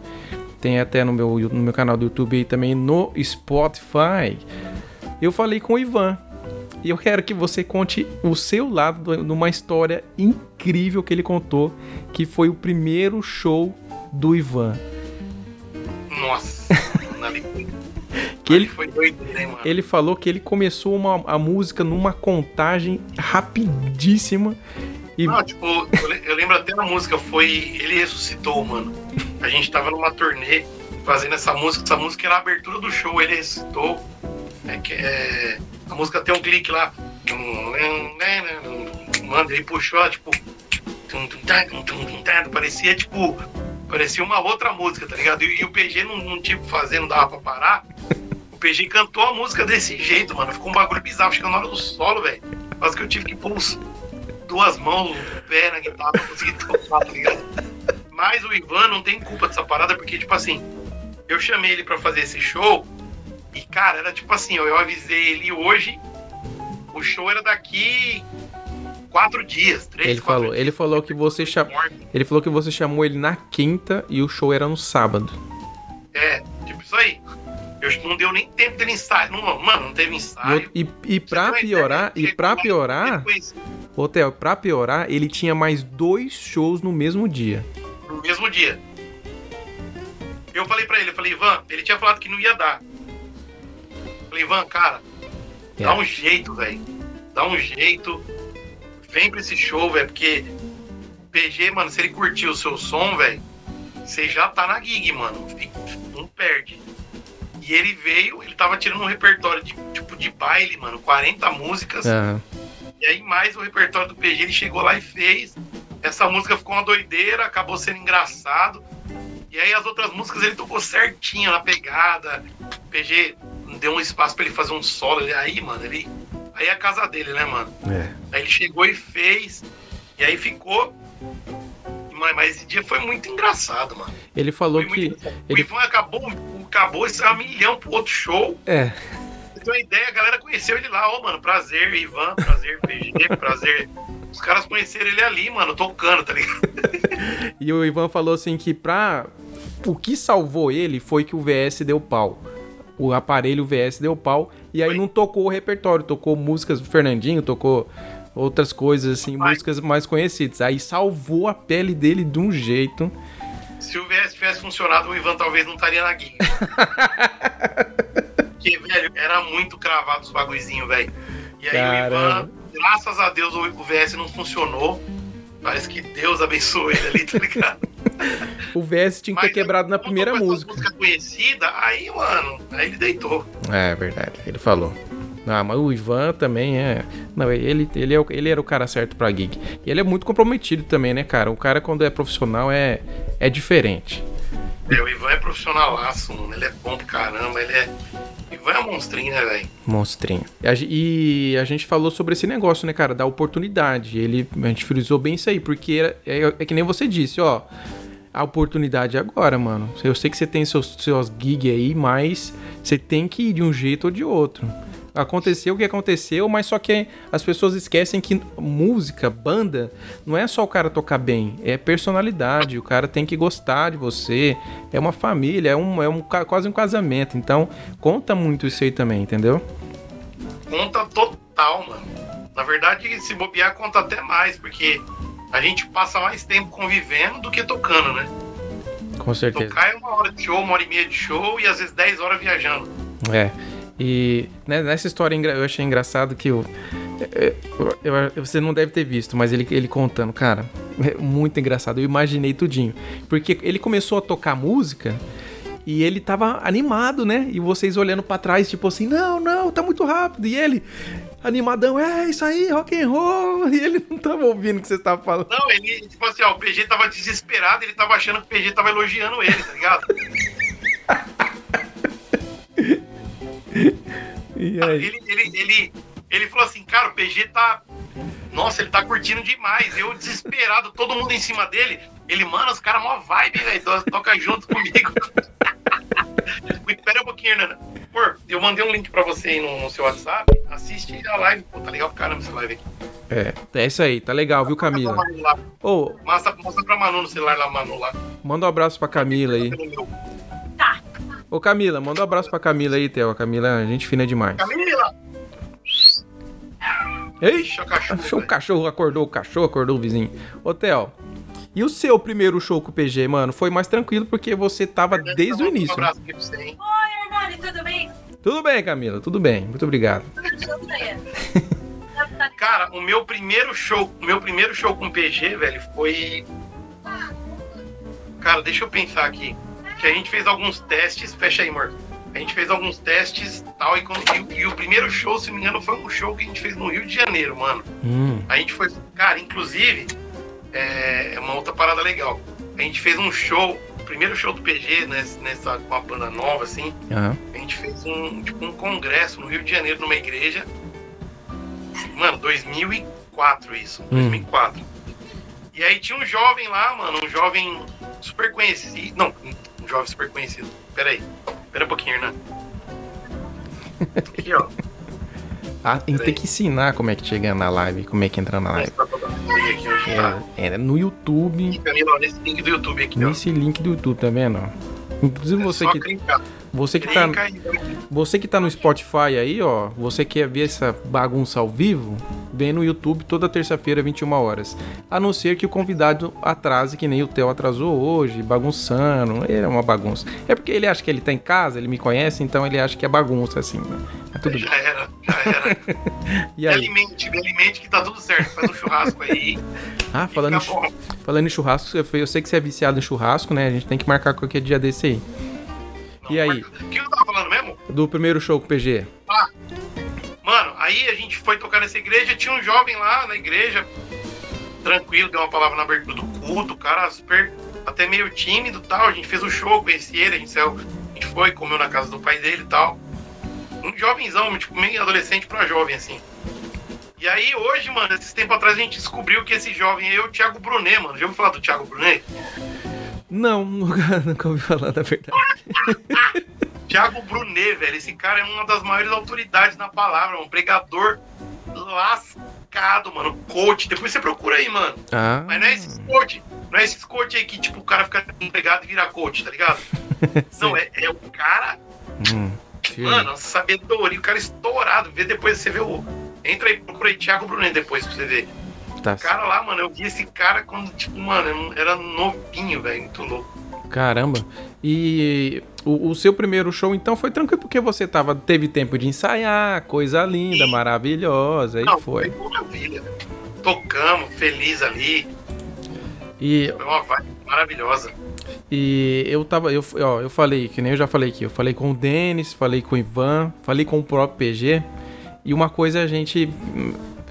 Speaker 4: tem até no meu, no meu canal do YouTube e também no Spotify. Eu falei com o Ivan. E eu quero que você conte o seu lado de uma história incrível que ele contou, que foi o primeiro show do Ivan.
Speaker 5: Nossa,
Speaker 4: Que ele,
Speaker 5: foi doido, né, mano?
Speaker 4: ele falou que ele começou uma, a música numa contagem rapidíssima. E
Speaker 5: Não, tipo, eu lembro até a música, foi. Ele ressuscitou, mano. A gente tava numa turnê fazendo essa música. Essa música era a abertura do show, ele ressuscitou. É que é. A música tem um clique lá. Mano, ele puxou, tipo. tá, tá, Parecia tipo. Parecia uma outra música, tá ligado? E, e o PG não, não tinha o que fazer, não dava pra parar. O PG cantou a música desse jeito, mano. Ficou um bagulho bizarro. Que na hora do solo, velho. Quase que eu tive que pôr duas mãos, um pé na guitarra pra conseguir tocar, tá ligado? Mas o Ivan não tem culpa dessa parada, porque, tipo assim, eu chamei ele pra fazer esse show e, cara, era tipo assim, eu, eu avisei ele hoje, o show era daqui quatro dias, três,
Speaker 4: ele falou,
Speaker 5: dias.
Speaker 4: ele falou que você cha-
Speaker 5: Morto.
Speaker 4: ele falou que você chamou ele na quinta e o show era no sábado.
Speaker 5: É, tipo isso aí. Eu, não deu nem tempo dele ensaio. Não, mano, não teve ensaio.
Speaker 4: e, e pra piorar, e pra piorar, Hotel, pra piorar, ele tinha mais dois shows no mesmo dia.
Speaker 5: No mesmo dia. Eu falei pra ele, eu falei, Ivan, ele tinha falado que não ia dar. Eu falei, Ivan, cara,
Speaker 4: É.
Speaker 5: dá um jeito, velho. Dá um jeito. Vem pra esse show, velho, porque PG, mano, se ele curtir o seu som, velho, você já tá na gig, mano. Não perde. E ele veio, ele tava tirando um repertório de, tipo de baile, mano, 40 músicas.
Speaker 4: Aham.
Speaker 5: E aí, mais o repertório do PG, ele chegou lá e fez. Essa música ficou uma doideira, acabou sendo engraçado. E aí, as outras músicas ele tocou certinho na pegada. O PG deu um espaço pra ele fazer um solo. Ele- Aí, mano, ele. Aí é a casa dele, né, mano?
Speaker 4: É.
Speaker 5: Aí ele chegou e fez. E aí ficou. Mas, mas esse dia foi muito engraçado, mano.
Speaker 4: Ele falou
Speaker 5: Foi
Speaker 4: que. ele-
Speaker 5: O Ivan acabou, acabou esse a milhão pro outro show.
Speaker 4: É.
Speaker 5: Você tem uma ideia, a galera conheceu ele lá, ó, mano. Prazer, Ivan, prazer, PG, prazer. Os caras conheceram ele ali, mano, tocando, tá ligado?
Speaker 4: E o Ivan falou assim que pra. O que salvou ele foi que o VS deu pau. O aparelho VS deu pau. E aí
Speaker 5: Foi.
Speaker 4: não tocou o repertório. Tocou músicas do Fernandinho, tocou outras coisas, assim,
Speaker 5: Vai.
Speaker 4: músicas mais conhecidas. Aí salvou a pele dele de um jeito.
Speaker 5: Se o VS tivesse funcionado, o Ivan talvez não estaria na gig. Porque, velho, era muito cravado os bagulhozinhos, velho. E aí o
Speaker 4: Caramba.
Speaker 5: Ivan, graças a Deus, o VS não funcionou. Parece que Deus abençoou ele ali, tá ligado?
Speaker 4: O VS tinha que ter quebrado na primeira música.
Speaker 5: música conhecida, aí, mano, aí ele deitou.
Speaker 4: É verdade, ele falou. Ah, mas o Ivan também é. Não, ele, ele, é o- ele era o cara certo pra gig. E ele é muito comprometido também, né, cara? O cara, quando é profissional, é, é diferente.
Speaker 5: É, o Ivan é profissionalaço, mano. Ele é bom pra caramba, ele é. Ivan é um monstrinho, né, velho?
Speaker 4: Monstrinho. E a, ge- a gente falou sobre esse negócio, né, cara? Da oportunidade. Ele, a gente frisou bem isso aí, porque é, é- é que nem você disse, ó. A oportunidade é agora, mano. Eu sei que você tem seus, seus gig aí, mas você tem que ir de um jeito ou de outro. Aconteceu o que aconteceu, mas só que as pessoas esquecem que música, banda, não é só o cara tocar bem, é personalidade. O cara tem que gostar de você, é uma família, é, um, é um, quase um casamento. Então, conta muito isso aí também, entendeu?
Speaker 5: Conta total, mano. Na verdade, se bobear, conta até mais, porque a gente passa mais tempo convivendo do que tocando, né?
Speaker 4: Com certeza.
Speaker 5: Tocar é uma hora de show, uma hora e meia de show e às vezes 10 horas viajando.
Speaker 4: É. E né, nessa história eu achei engraçado que o. é, eu- eu- você não deve ter visto, mas ele, ele contando, cara, é muito engraçado. Eu imaginei tudinho. Porque ele começou a tocar música e ele tava animado, né? E vocês olhando pra trás, tipo assim, não, não, tá muito rápido. E ele, animadão, é isso aí, rock and roll. E ele não tava ouvindo o que você tava falando.
Speaker 5: Não, ele, tipo assim, ó, o PG tava desesperado, ele tava achando que o PG tava elogiando ele, tá ligado? Ele, ele, ele, ele falou assim, cara, o PG tá. Nossa, ele tá curtindo demais. Eu desesperado, todo mundo em cima dele. Ele, mano, os caras mó vibe, velho. Toca junto comigo. Espera um pouquinho, Nana. Pô, eu mandei um link pra você aí no, no, seu WhatsApp. Assiste a live. Pô, tá legal pra caramba essa live aqui.
Speaker 4: É, é isso aí, tá legal, viu, Camila?
Speaker 5: Ô, oh, mostra, mostra pra Manu no celular lá, Manu lá.
Speaker 4: Manda um abraço pra Camila aí. Ô, Camila, manda um abraço pra Camila aí, Theo. A Camila, gente fina demais.
Speaker 5: Camila!
Speaker 4: Ei, o cachorro, achou o cachorro, acordou o cachorro, acordou o vizinho. Ô, Theo, e o seu primeiro show com o PG, mano? Foi mais tranquilo porque você tava desde o início. Um abraço aqui pra você, hein? Oi, Hernani, tudo bem? Tudo bem, Camila, tudo bem. Muito obrigado. Tudo bem.
Speaker 5: Cara, o meu primeiro show, o meu primeiro show com PG, velho, foi. Cara, deixa eu pensar aqui. Que a gente fez alguns testes. Fecha aí, amor. A gente fez alguns testes tal, e, e, e, o primeiro show, se não me engano, foi um show que a gente fez no Rio de Janeiro, mano. Hum. A gente foi. Cara, inclusive, é, é uma outra parada legal. A gente fez um show, o primeiro show do PG, nessa, nessa com uma banda nova, assim. Uhum. A gente fez um, tipo, um congresso no Rio de Janeiro, numa igreja. Mano, 2004 isso, hum. 2004. E aí tinha um jovem lá, mano, um jovem super conhecido. Não, jovem super conhecido. Pera aí. Pera um pouquinho, Hernan.
Speaker 4: Aqui, ó. Ah, tem que ensinar como é que chega na live, como é que entra na live. É, é no YouTube.
Speaker 5: Nesse link do YouTube aqui,
Speaker 4: Nesse ó. link do YouTube, tá vendo? Inclusive é você que. Clicar. Você que, tá, você que tá no Spotify aí, ó, você quer ver essa bagunça ao vivo, vem no YouTube toda terça-feira, 21 horas. A não ser que o convidado atrase, que nem o Theo atrasou hoje, bagunçando. É uma bagunça. É porque ele acha que ele tá em casa, ele me conhece, então ele acha que é bagunça, assim. Né? É
Speaker 5: tudo já bem. era, já era. e aí? Me alimente, me alimente que tá tudo certo. Faz um churrasco aí.
Speaker 4: ah, falando, em, falando em churrasco, eu sei que você é viciado em churrasco, né? A gente tem que marcar qualquer dia desse aí. E aí?
Speaker 5: O que eu tava falando mesmo?
Speaker 4: Do primeiro show com o PG.
Speaker 5: Ah. Mano, aí a gente foi tocar nessa igreja, tinha um jovem lá na igreja, tranquilo, deu uma palavra na abertura do culto, o cara super, até meio tímido e tal. A gente fez o um show, conheci ele, a gente, saiu, a gente foi, comeu na casa do pai dele e tal. Um jovenzão, tipo, meio adolescente pra jovem, assim. E aí, hoje, mano, esses tempos atrás a gente descobriu que esse jovem é o Thiago Brunet, mano. Já ouviu falar do Thiago Brunet?
Speaker 4: Não, nunca, nunca ouvi falar da verdade.
Speaker 5: Tiago Brunet, velho. Esse cara é uma das maiores autoridades na palavra, um pregador lascado, mano. Coach. Depois você procura aí, mano. Ah. Mas não é esse coach. Não é esse coach aí que, tipo, o cara fica empregado e vira coach, tá ligado? não, é, é o cara. Hum, mano, sabedoria, o cara estourado. Vê depois, você vê o. Entra aí, procura aí Thiago Brunet depois pra você ver. Tá. O cara lá, mano, eu vi esse cara quando, tipo, mano, era novinho, velho, muito louco.
Speaker 4: Caramba. E o, o, seu primeiro show, então, foi tranquilo porque você tava, teve tempo de ensaiar, coisa linda, Sim. maravilhosa, Não, e foi.
Speaker 5: Foi maravilha. Tocamos, feliz ali. E... Foi uma vibe maravilhosa.
Speaker 4: E eu tava, eu, ó, eu falei, que nem eu já falei aqui, eu falei com o Denis, falei com o Ivan, falei com o próprio PG. E uma coisa a gente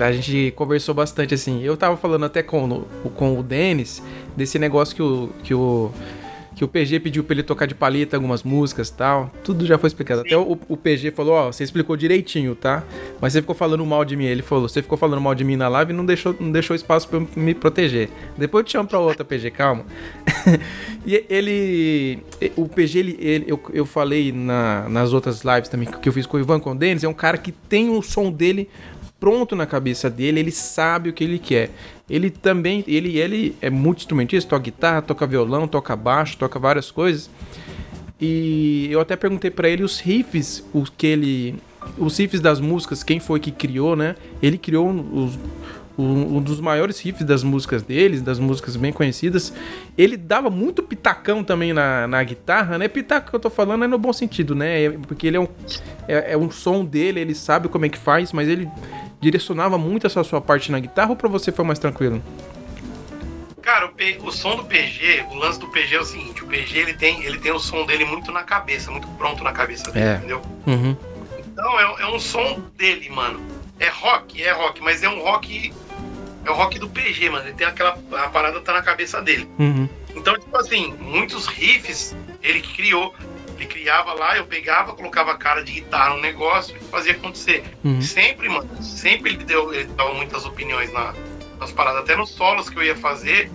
Speaker 4: a gente conversou bastante assim. Eu tava falando até com, com o Denis desse negócio que o, que o que o PG pediu pra ele tocar de paleta algumas músicas e tal. Tudo já foi explicado. Sim. Até o, o, PG falou, ó, você explicou direitinho, tá? Mas você ficou falando mal de mim. Ele falou, você ficou falando mal de mim na live e não deixou, não deixou espaço pra me proteger. Depois eu te chamo pra outra, PG, calma. e ele. O PG, ele, ele eu, eu falei na, nas outras lives também que eu fiz com o Ivan com o Denis, é um cara que tem o som dele pronto na cabeça dele, ele sabe o que ele quer. Ele também, ele, ele é muito instrumentista, toca guitarra, toca violão, toca baixo, toca várias coisas. E eu até perguntei para ele os riffs, os que ele, os riffs das músicas, quem foi que criou, né? Ele criou os, um, dos maiores riffs das músicas deles, das músicas bem conhecidas. Ele dava muito pitacão também na, na guitarra, né? Pitaco que eu tô falando é no bom sentido, né? Porque ele é um, é, é um som dele, ele sabe como é que faz, mas ele direcionava muito essa sua parte na guitarra ou pra você foi mais tranquilo?
Speaker 5: Cara, o, P, o, som do PG, o lance do PG é o seguinte, o PG ele tem, ele tem o som dele muito na cabeça, muito pronto na cabeça dele, é. entendeu? Uhum. Então é, é, um som dele, mano. É rock, é rock, mas é um rock. É o rock do PG, mano. Ele tem aquela. A parada tá na cabeça dele. Uhum. Então, tipo assim, muitos riffs ele criou. Ele criava lá, eu pegava, colocava a cara de guitarra no negócio e fazia acontecer.
Speaker 4: Uhum.
Speaker 5: Sempre, mano, sempre ele deu, ele dava muitas opiniões na, nas paradas. Até nos solos que eu ia fazer,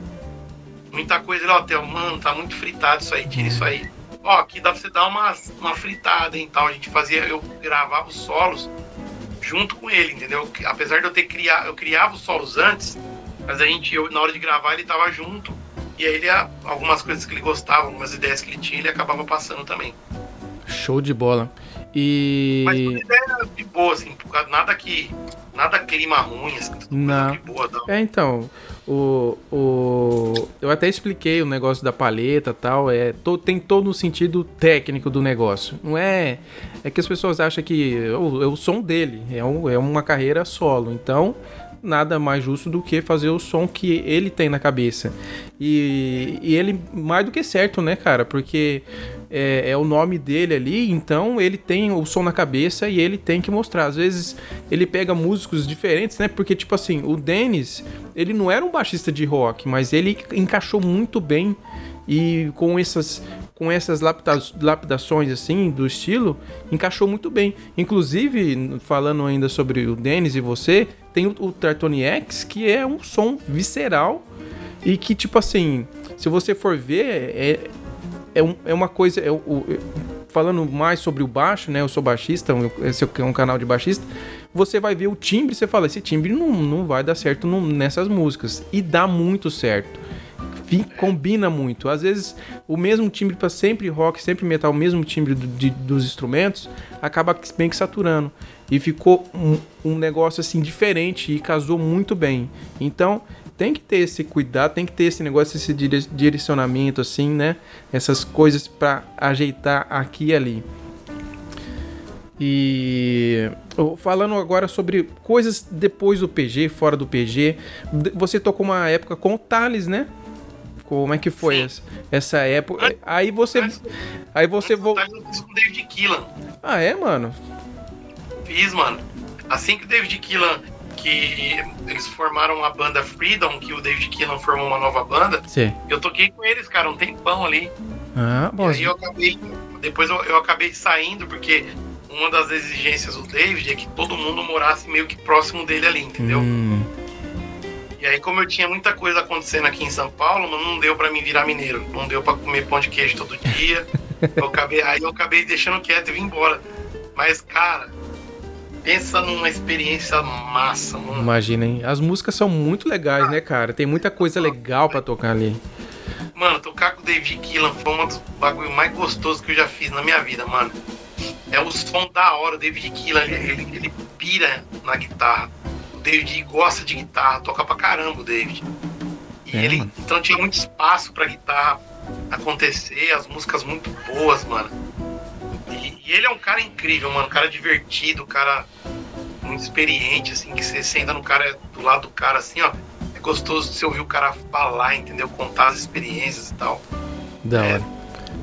Speaker 5: muita coisa ele, ó, Theo, mano, tá muito fritado isso aí, tira isso aí. Ó, aqui dá pra você dar uma, uma fritada e tal. A gente fazia, eu gravava os solos junto com ele, entendeu? Apesar de eu ter criado, eu criava os solos antes, mas a gente, eu, na hora de gravar, ele tava junto. E aí ele, algumas coisas que ele gostava, algumas ideias que ele tinha, ele acabava passando também.
Speaker 4: Show de bola. E.
Speaker 5: Mas tudo ideia de boa, assim, nada que. Nada clima ruim, assim, tudo
Speaker 4: Não.
Speaker 5: de boa. Não.
Speaker 4: É, então, o, o, eu até expliquei o negócio da paleta e tal, é, to, tem todo o sentido técnico do negócio. Não é. É que as pessoas acham que é o, é o som dele, é, um, é uma carreira solo. Então, nada mais justo do que fazer o som que ele tem na cabeça. E, e ele, mais do que certo, né, cara? Porque é, é, o nome dele ali, então ele tem o som na cabeça e ele tem que mostrar. Às vezes ele pega músicos diferentes, né? Porque, tipo assim, o Dennis, ele não era um baixista de rock, mas ele encaixou muito bem e com essas com essas lapidações assim do estilo encaixou muito bem. Inclusive, falando ainda sobre o Dennis e você, tem o, o X, que é um som visceral e que, tipo assim, se você for ver, é, é, um, é uma coisa. É, falando mais sobre o baixo, né? Eu sou baixista, esse é um canal de baixista. Você vai ver o timbre você fala: esse timbre não, não vai dar certo nessas músicas. E dá muito certo combina muito. Às vezes, o mesmo timbre para sempre rock, sempre metal, o mesmo timbre do, de, dos instrumentos, acaba bem que saturando. E ficou um, um, negócio assim diferente e casou muito bem. Então, tem que ter esse cuidado, tem que ter esse negócio, esse direcionamento, assim, né? Essas coisas para ajeitar aqui e ali. E falando agora sobre coisas depois do PG, fora do PG, você tocou uma época com o Thales, né? Como é que foi essa, essa época? Aí você. Aí você voltou.
Speaker 5: com o David.
Speaker 4: Ah, é, mano?
Speaker 5: Fiz, mano. Assim que o David Killan. Que eles formaram a banda Freedom, que o David Killan formou uma nova banda.
Speaker 4: Sim.
Speaker 5: Eu toquei com eles, cara, um tempão ali.
Speaker 4: Ah, bom.
Speaker 5: E aí eu acabei. Depois eu, eu acabei saindo, porque uma das exigências do David é que todo mundo morasse meio que próximo dele ali, entendeu?
Speaker 4: Hum.
Speaker 5: E aí, como eu tinha muita coisa acontecendo aqui em São Paulo, não deu para mim virar mineiro. Não deu para comer pão de queijo todo dia. eu acabei, aí eu acabei deixando quieto e vim embora. Mas, cara, pensa numa experiência massa, mano.
Speaker 4: Imagina, hein? As músicas são muito legais, né, cara? Tem muita coisa legal para tocar ali.
Speaker 5: Mano, tocar com o David Gillan foi um dos bagulhos mais gostosos que eu já fiz na minha vida, mano. É o som da hora, o David Gillan, ele, ele, ele pira na guitarra. David gosta de guitarra, toca pra caramba o David. E é, ele, mano. então tinha muito espaço pra guitarra acontecer, as músicas muito boas, mano. E, e, ele é um cara incrível, mano, um cara divertido, um cara muito experiente, assim, que você senta no cara, do lado do cara, assim, ó. É gostoso você ouvir o cara falar, entendeu? Contar as experiências e tal.
Speaker 4: Da
Speaker 5: é,
Speaker 4: hora.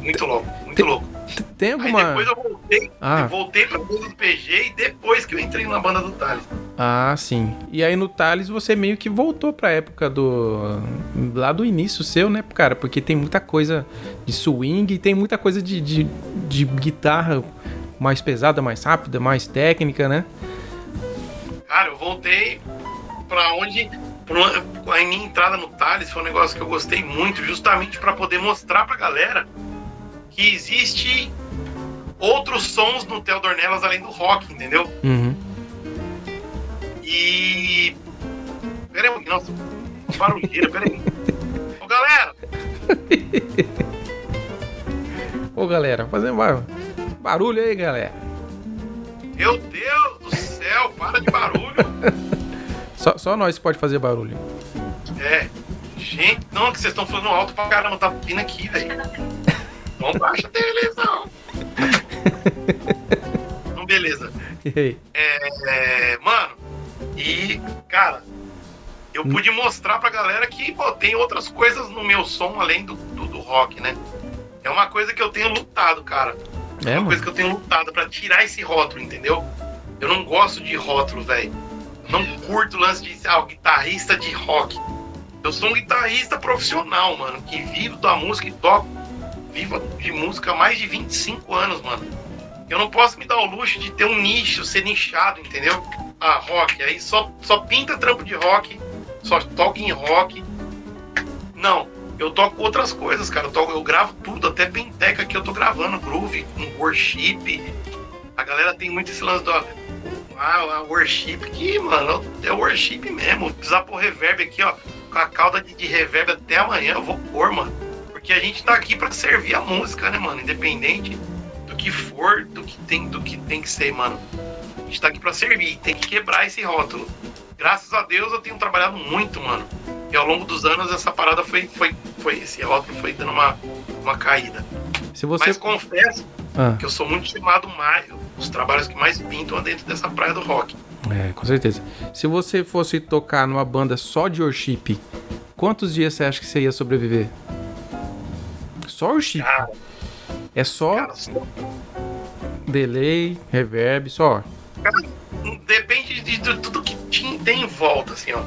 Speaker 5: Muito louco, muito Tem... louco.
Speaker 4: Tem alguma.
Speaker 5: Aí depois eu voltei, ah. eu voltei pra banda do PG e depois que eu entrei na banda do Thales.
Speaker 4: Ah, sim. E aí no Thales você meio que voltou pra época do. lá do início seu, né, cara? Porque tem muita coisa de swing e tem muita coisa de, de, de guitarra mais pesada, mais rápida, mais técnica, né?
Speaker 5: Cara, eu voltei pra onde. A minha entrada no Thales foi um negócio que eu gostei muito, justamente para poder mostrar pra galera que existe outros sons no Theo Dornelas além do rock, entendeu?
Speaker 4: Uhum.
Speaker 5: E. Pera aí, nossa, barulheira, pera aí. Ô galera!
Speaker 4: Ô galera, fazendo barulho aí, galera.
Speaker 5: Meu Deus do céu, para de barulho!
Speaker 4: só, só nós pode fazer barulho.
Speaker 5: É. Gente, não, que vocês estão falando alto pra caramba, tá vindo aqui, velho. Não baixa a televisão. então, beleza. É, é, mano, e, cara, eu pude mostrar pra galera que pô, tem outras coisas no meu som além do, do, do, rock, né? É uma coisa que eu tenho lutado, cara. É, é uma mano. coisa que eu tenho lutado para tirar esse rótulo, entendeu? Eu não gosto de rótulo, velho. Não curto o lance de ah, guitarrista de rock. Eu sou um guitarrista profissional, mano, que vivo da música e toco vivo de música há mais de 25 anos, mano. Eu não posso me dar o luxo de ter um nicho, ser nichado, entendeu? Ah, rock, aí só, só pinta trampo de rock, só toca em rock. Não, eu toco outras coisas, cara. Eu, toco, eu gravo tudo, até penteca que eu tô gravando, groove, com worship. A galera tem muito esse lance do. Ah, a worship que, mano, é worship mesmo. Precisar pôr reverb aqui, ó. Com a cauda de, de reverb até amanhã, eu vou pôr, mano. Porque a gente tá aqui pra servir a música, né, mano? Independente do que for, do que tem, do que, tem que ser, mano. A gente tá aqui pra servir, tem que quebrar esse rótulo. Graças a Deus eu tenho trabalhado muito, mano. E ao longo dos anos essa parada foi, foi, foi esse rótulo foi dando uma, uma caída.
Speaker 4: Se você...
Speaker 5: Mas confesso ah. que eu sou muito chamado mais, os trabalhos que mais pintam é dentro dessa praia do rock.
Speaker 4: É, com certeza. Se você fosse tocar numa banda só de worship, quantos dias você acha que você ia sobreviver? Só worship. Cara, é só, cara, delay, reverb, só.
Speaker 5: Cara, depende de, de tudo que tem em volta, assim, ó.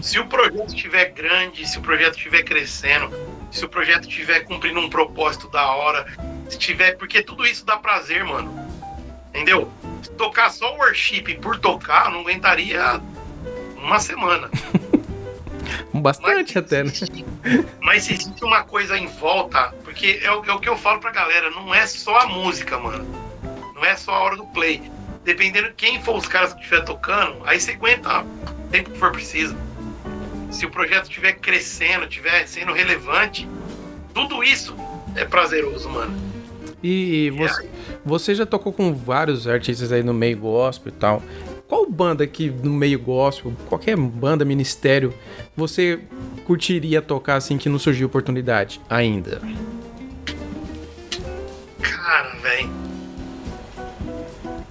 Speaker 5: Se o projeto estiver grande, se o projeto estiver crescendo, se o projeto estiver cumprindo um propósito da hora, se tiver. Porque tudo isso dá prazer, mano. Entendeu? Tocar só worship por tocar, não aguentaria uma semana.
Speaker 4: Bastante mas, até, né?
Speaker 5: Mas existe uma coisa em volta, porque é o, é o que eu falo pra galera, não é só a música, mano. Não é só a hora do play. Dependendo de quem for os caras que estiver tocando, aí você aguenta o tempo que for preciso se o projeto estiver crescendo, estiver sendo relevante, tudo isso é prazeroso, mano.
Speaker 4: E você, você já tocou com vários artistas aí no meio gospel e tal. Qual banda que no meio gospel, qualquer banda, ministério, você curtiria tocar assim que não surgiu oportunidade ainda?
Speaker 5: Cara, velho.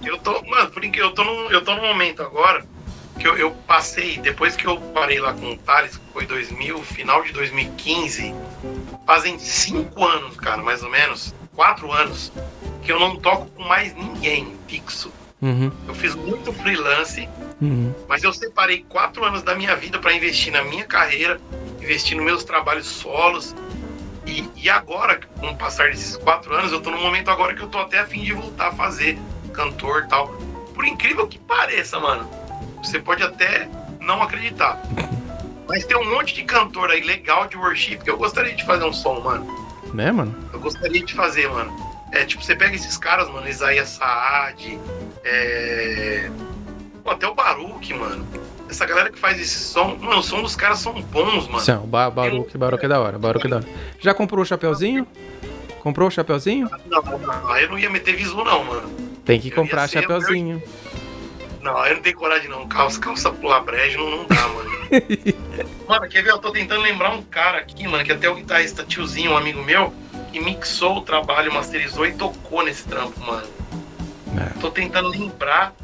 Speaker 5: Eu tô, mano, por que eu tô num, eu tô num momento agora que eu, eu, passei, depois que eu parei lá com o Thales, que foi 2000, final de 2015, fazem cinco anos, cara, mais ou menos, quatro anos, que eu não toco com mais ninguém fixo.
Speaker 4: Uhum.
Speaker 5: Eu fiz muito freelance, uhum. mas eu separei quatro anos da minha vida para investir na minha carreira, investir nos meus trabalhos solos. E, e agora, com o passar desses quatro anos, eu tô num momento agora que eu tô até a fim de voltar a fazer cantor tal. Por incrível que pareça, mano você pode até não acreditar. Mas tem um monte de cantor aí legal de worship que eu gostaria de fazer um som, mano.
Speaker 4: Né, mano?
Speaker 5: Eu gostaria de fazer, mano. É, tipo, você pega esses caras, mano, Isaías Saad, é... Pô, até o Baruch, mano. Essa galera que faz esse som, mano, o som dos caras são bons, mano.
Speaker 4: Sim, o ba Baruch, Baruch é da hora, Baruch é da hora. Já comprou o chapeuzinho? Comprou o chapeuzinho?
Speaker 5: Não, não, não, eu não ia meter visu não, mano.
Speaker 4: Tem que eu comprar chapeuzinho. Meu...
Speaker 5: Não, eu não tenho coragem não. Calça, calça pular brejo não, não dá, mano. mano, quer ver? Eu tô tentando lembrar um cara aqui, mano, que até o guitarrista tiozinho, um amigo meu, que mixou o trabalho, masterizou e tocou nesse trampo, mano. É. Tô tentando lembrar.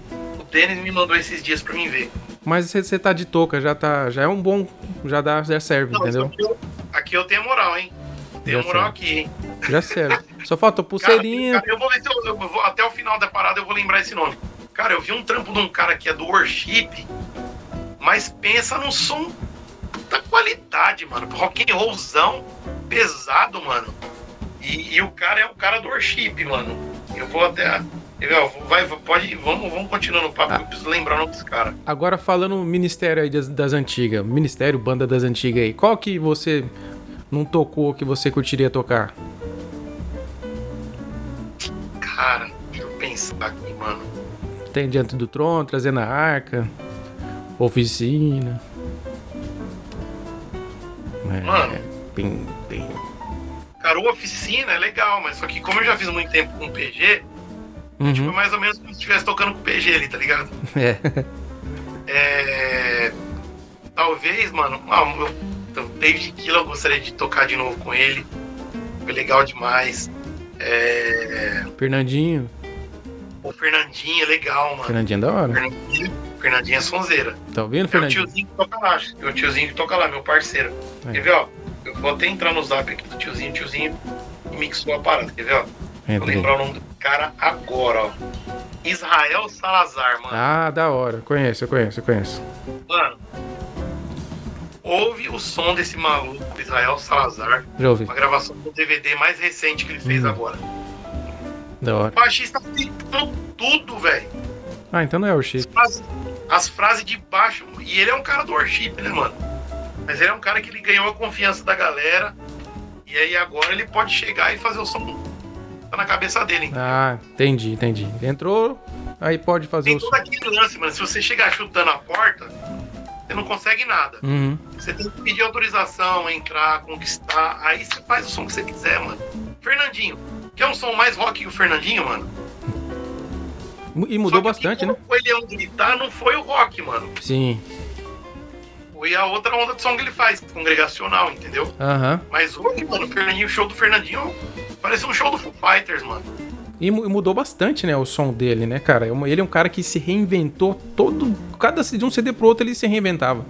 Speaker 5: O Denis me mandou esses dias pra mim ver.
Speaker 4: Mas você tá de touca, já tá. Já é um bom. Já dá, já serve, não, entendeu?
Speaker 5: Aqui eu, aqui eu tenho moral, hein? Tenho moral serve. aqui, hein?
Speaker 4: Já serve. Só falta pulseirinha.
Speaker 5: Cara, eu vou ver se eu, eu vou, até o final da parada eu vou lembrar esse nome. Cara, eu vi um trampo de um cara que é do worship, mas pensa num som da qualidade, mano. Rock and rollzão pesado, mano. E, e, o cara é o cara do worship, mano. Eu vou até. Eu, vai, pode, vamos, vamos continuando o papo, ah. eu preciso lembrar o nome desse cara.
Speaker 4: Agora falando ministério aí das, das antigas, ministério, banda das antigas aí, qual que você não tocou que você curtiria tocar?
Speaker 5: Cara, deixa eu pensar aqui, mano
Speaker 4: tem diante do trono, trazendo a arca, oficina.
Speaker 5: É, Mano, bem, bem. Cara, o oficina é legal, mas só que como eu já fiz muito tempo com PG, uhum. tipo, é mais ou menos como se estivesse tocando com PG ali, tá ligado?
Speaker 4: É.
Speaker 5: é talvez, mano, ah, eu, David Kill eu gostaria de tocar de novo com ele. Foi legal demais. É...
Speaker 4: Fernandinho.
Speaker 5: O Fernandinho é legal, mano.
Speaker 4: Fernandinho é da hora.
Speaker 5: Fernandinho, Fernandinho é sonzeira.
Speaker 4: Tá ouvindo, Fernandinho?
Speaker 5: É o tiozinho que toca lá. É o tiozinho que toca lá, meu parceiro. É. Quer ver, ó? Eu vou até entrar no zap aqui do tiozinho. O tiozinho mixou a parada. Quer ver, ó? Vou lembrar o nome do cara agora, ó. Israel Salazar, mano.
Speaker 4: Ah, da hora. Conheço, eu conheço, eu conheço.
Speaker 5: Mano. ouve o som desse maluco, Israel Salazar,
Speaker 4: Já ouvi.
Speaker 5: uma gravação do DVD mais recente que ele fez
Speaker 4: Hum.
Speaker 5: agora.
Speaker 4: Da hora.
Speaker 5: O baixista ficando tudo, velho.
Speaker 4: Ah, então não é worship.
Speaker 5: As, as frases de baixo. E ele é um cara do worship, né, mano? Mas ele é um cara que ele ganhou a confiança da galera. E aí agora ele pode chegar e fazer o som tá na cabeça dele. entendeu?
Speaker 4: Ah, entendi, entendi. Entrou, aí pode fazer
Speaker 5: Tem
Speaker 4: o som.
Speaker 5: todo aquele lance, mano. Se você chegar chutando a porta, você não consegue nada.
Speaker 4: Uhum.
Speaker 5: Você tem que pedir autorização, entrar, conquistar. Aí você faz o som que você quiser, mano. Fernandinho. Quer um som mais rock que o Fernandinho, mano?
Speaker 4: E mudou bastante, né?
Speaker 5: é um gritar, não foi o rock, mano.
Speaker 4: Sim.
Speaker 5: Foi a outra onda de som que ele faz, congregacional, entendeu?
Speaker 4: Aham.
Speaker 5: Mas hoje, mano, o Fernandinho, o show do Fernandinho parece um show do Foo Fighters, mano.
Speaker 4: E mu- mudou bastante, né, o som dele, né, cara? É Ele é um cara que se reinventou todo. Cada de um CD pro outro ele se reinventava.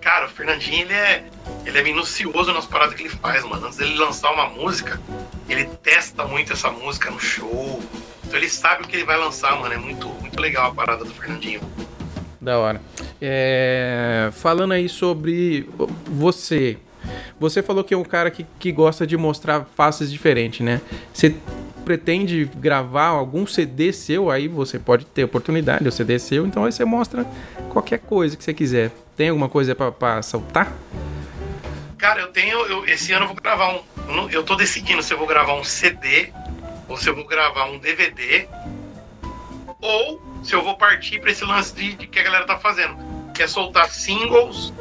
Speaker 5: Cara, o Fernandinho, ele é, ele é minucioso nas paradas que ele faz, mano. Antes dele lançar uma música, ele testa muito essa música no show. Então ele sabe o que ele vai lançar, mano. É muito, muito legal a parada do Fernandinho.
Speaker 4: Da hora. É, falando aí sobre você. Você falou que é um cara que, que gosta de mostrar faces diferentes, né? Você pretende gravar algum CD seu, aí você pode ter oportunidade, o CD é seu, então aí você mostra qualquer coisa que você quiser. Tem alguma coisa pra saltar?
Speaker 5: Cara, eu tenho. eu- esse ano eu vou gravar um. Eu tô decidindo se eu vou gravar um CD ou se eu vou gravar um DVD ou se eu vou partir pra esse lance de, de que a galera tá fazendo, que é soltar singles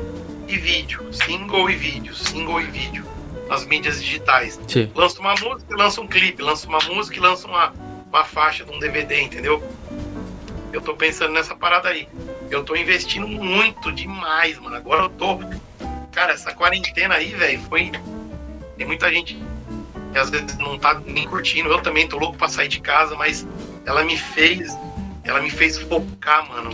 Speaker 5: e vídeo, single e vídeo, single e vídeo nas mídias digitais.
Speaker 4: Sim.
Speaker 5: Lança uma música, lança um clipe, lança uma música e lança uma, uma faixa de um DVD, entendeu? Eu tô pensando nessa parada aí. Eu tô investindo muito demais, mano. Agora eu tô. Cara, essa quarentena aí, velho, foi. Tem muita gente que às vezes não tá nem curtindo. Eu também tô louco pra sair de casa, mas ela me fez. Ela me fez focar, mano,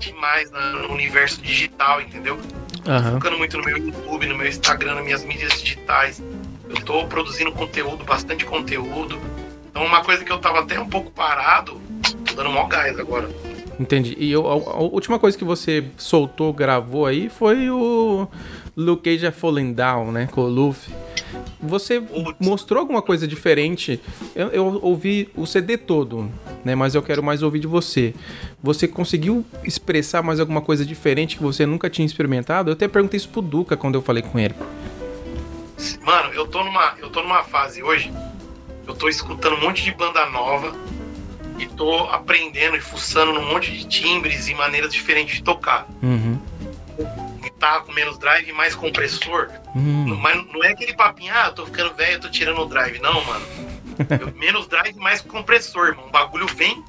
Speaker 5: demais no universo digital, entendeu?
Speaker 4: Aham.
Speaker 5: focando muito no meu YouTube, no meu Instagram, nas minhas mídias digitais. Eu tô produzindo conteúdo, bastante conteúdo. Então, uma coisa que eu tava até um pouco parado, tô dando mó gás agora.
Speaker 4: Entendi. E eu- a, a última coisa que você soltou, gravou aí foi o Luke Cage Falling Down, né? Com o Luffy. Você mostrou alguma coisa diferente? Eu, eu ouvi o CD todo, né? Mas eu quero mais ouvir de você. Você conseguiu expressar mais alguma coisa diferente que você nunca tinha experimentado? Eu até perguntei isso pro Duca quando eu falei com ele.
Speaker 5: Mano, eu tô numa, eu tô numa fase hoje, eu tô escutando um monte de banda nova e tô aprendendo e fuçando num monte de timbres e maneiras diferentes de tocar.
Speaker 4: Uhum.
Speaker 5: Com menos drive e mais compressor.
Speaker 4: Hum,
Speaker 5: Mas não é aquele papinho, ah, eu tô ficando velho, eu tô tirando o drive. Não, mano. Eu- menos drive, mais compressor, irmão. O bagulho vem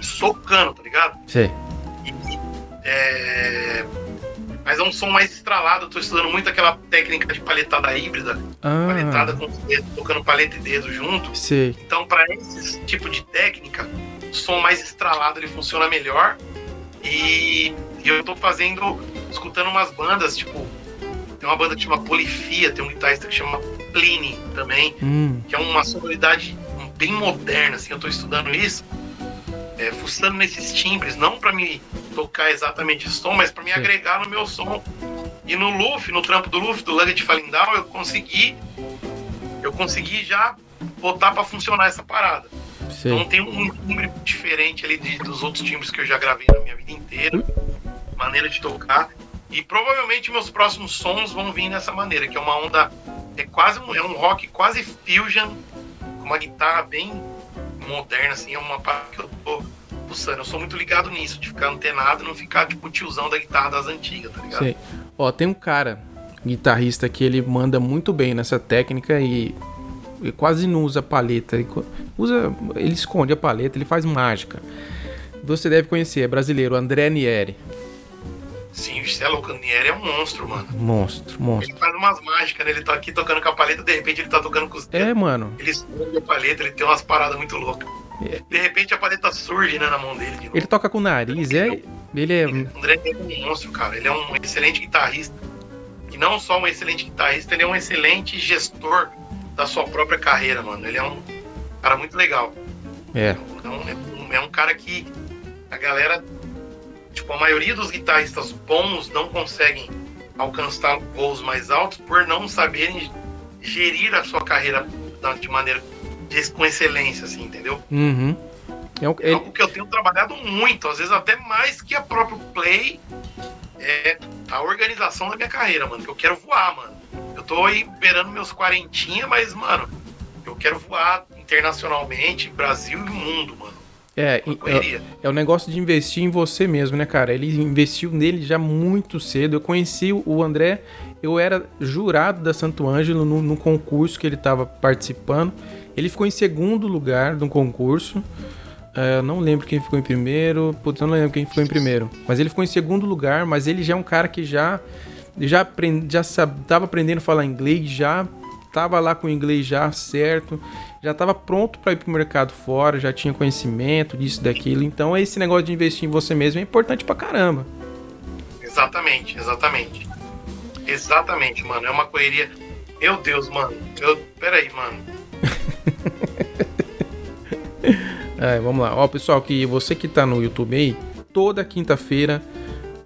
Speaker 5: socando, tá ligado?
Speaker 4: sei.
Speaker 5: E, é... Mas é um som mais estralado. Eu tô estudando muito aquela técnica de paletada híbrida. Paletada
Speaker 4: Ah,
Speaker 5: com os dedos, tocando paleta e dedo junto.
Speaker 4: sei.
Speaker 5: Então, para esse tipo de técnica, o som mais estralado ele funciona melhor. E, e eu tô fazendo, escutando umas bandas, tipo, tem uma banda que chama Polifia, tem um guitarrista que chama Pliny também,
Speaker 4: Hum,
Speaker 5: que é uma sonoridade bem moderna, assim, eu tô estudando isso, é, fuçando nesses timbres, não para me tocar exatamente esse som, mas para me
Speaker 4: Sim.
Speaker 5: agregar no meu som. E no Luffy, no trampo do Luffy, do Luggage Falling Down, eu consegui, eu consegui já botar para funcionar essa parada.
Speaker 4: sei.
Speaker 5: Então tem um timbre diferente ali de- dos outros timbres que eu já gravei na minha vida inteira, maneira de tocar. E provavelmente meus próximos sons vão vir nessa maneira, que é uma onda, é quase é um rock quase fusion, com uma guitarra bem moderna, assim, é uma parte que eu tô pulsando. Eu sou muito ligado nisso, de ficar antenado e não ficar tipo tiozão da guitarra das antigas, tá ligado?
Speaker 4: Sei. Ó, tem um cara, guitarrista, que ele manda muito bem nessa técnica e, e quase não usa paleta. Ele usa, ele esconde a paleta, ele faz mágica. Você deve conhecer, é brasileiro, André Nieri.
Speaker 5: Sim, o Celo Canieri é um monstro, mano.
Speaker 4: Monstro, monstro.
Speaker 5: Ele faz umas mágicas, né? Ele tá aqui tocando com a paleta, de repente ele tá tocando com os dedos.
Speaker 4: É, mano.
Speaker 5: Ele esconde a paleta, ele tem umas paradas muito loucas.
Speaker 4: É.
Speaker 5: De repente a paleta surge né, na mão dele. De novo.
Speaker 4: Ele toca com o nariz, é. Ele é.
Speaker 5: O André é um monstro, cara. Ele é um excelente guitarrista. E não só um excelente guitarrista, ele é um excelente gestor da sua própria carreira, mano. Ele é um cara muito legal.
Speaker 4: É.
Speaker 5: Então, é, um, é um cara que a galera tipo, a maioria dos guitarristas bons não conseguem alcançar voos mais altos por não saberem gerir a sua carreira de maneira de, com excelência, assim, entendeu?
Speaker 4: Uhum.
Speaker 5: É, um, é algo que eu tenho trabalhado muito, às vezes até mais que a própria play, é a organização da minha carreira, mano. Que eu quero voar, mano. Eu tô aí beirando meus quarentinha, mas, mano, eu quero voar internacionalmente, Brasil e mundo, mano.
Speaker 4: É, é, é, o negócio de investir em você mesmo, né, cara? Ele investiu nele já muito cedo. Eu conheci o André, eu era jurado da Santo Ângelo no, no concurso que ele estava participando. Ele ficou em segundo lugar no concurso. Uh, não lembro quem ficou em primeiro. Putz, eu não lembro quem ficou em primeiro. Mas ele ficou em segundo lugar. Mas ele já é um cara que já já aprend, já estava aprendendo a falar inglês, já estava lá com o inglês já certo, já estava pronto para ir para o mercado fora, já tinha conhecimento disso, daquilo. Então, esse negócio de investir em você mesmo é importante pra caramba.
Speaker 5: Exatamente, exatamente. Exatamente, mano. É uma correria. Meu Deus, mano. Eu... Peraí, mano.
Speaker 4: É, vamos lá. Ó, pessoal, que você que tá no YouTube aí, toda quinta-feira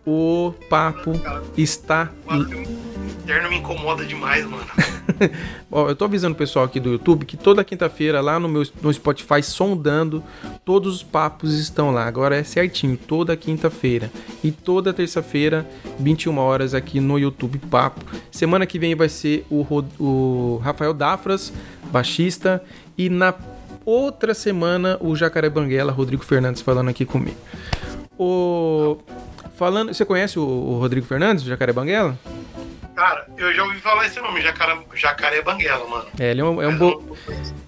Speaker 4: o papo está.
Speaker 5: O interno me incomoda demais, mano.
Speaker 4: Ó, eu tô avisando o pessoal aqui do YouTube que toda quinta-feira lá no meu no Spotify sondando, todos os papos estão lá. Agora é certinho, toda quinta-feira. E toda terça-feira, 21 horas aqui no YouTube Papo. Semana que vem vai ser o, o Rafael Dafras, baixista. E na outra semana o Jacaré Banguela, Rodrigo Fernandes falando aqui comigo. O falando, você conhece o, o Rodrigo Fernandes, o Jacaré Banguela?
Speaker 5: Cara, eu já ouvi falar esse nome, Jacaré, Jacaré Banguela, mano.
Speaker 4: É, ele é um, é um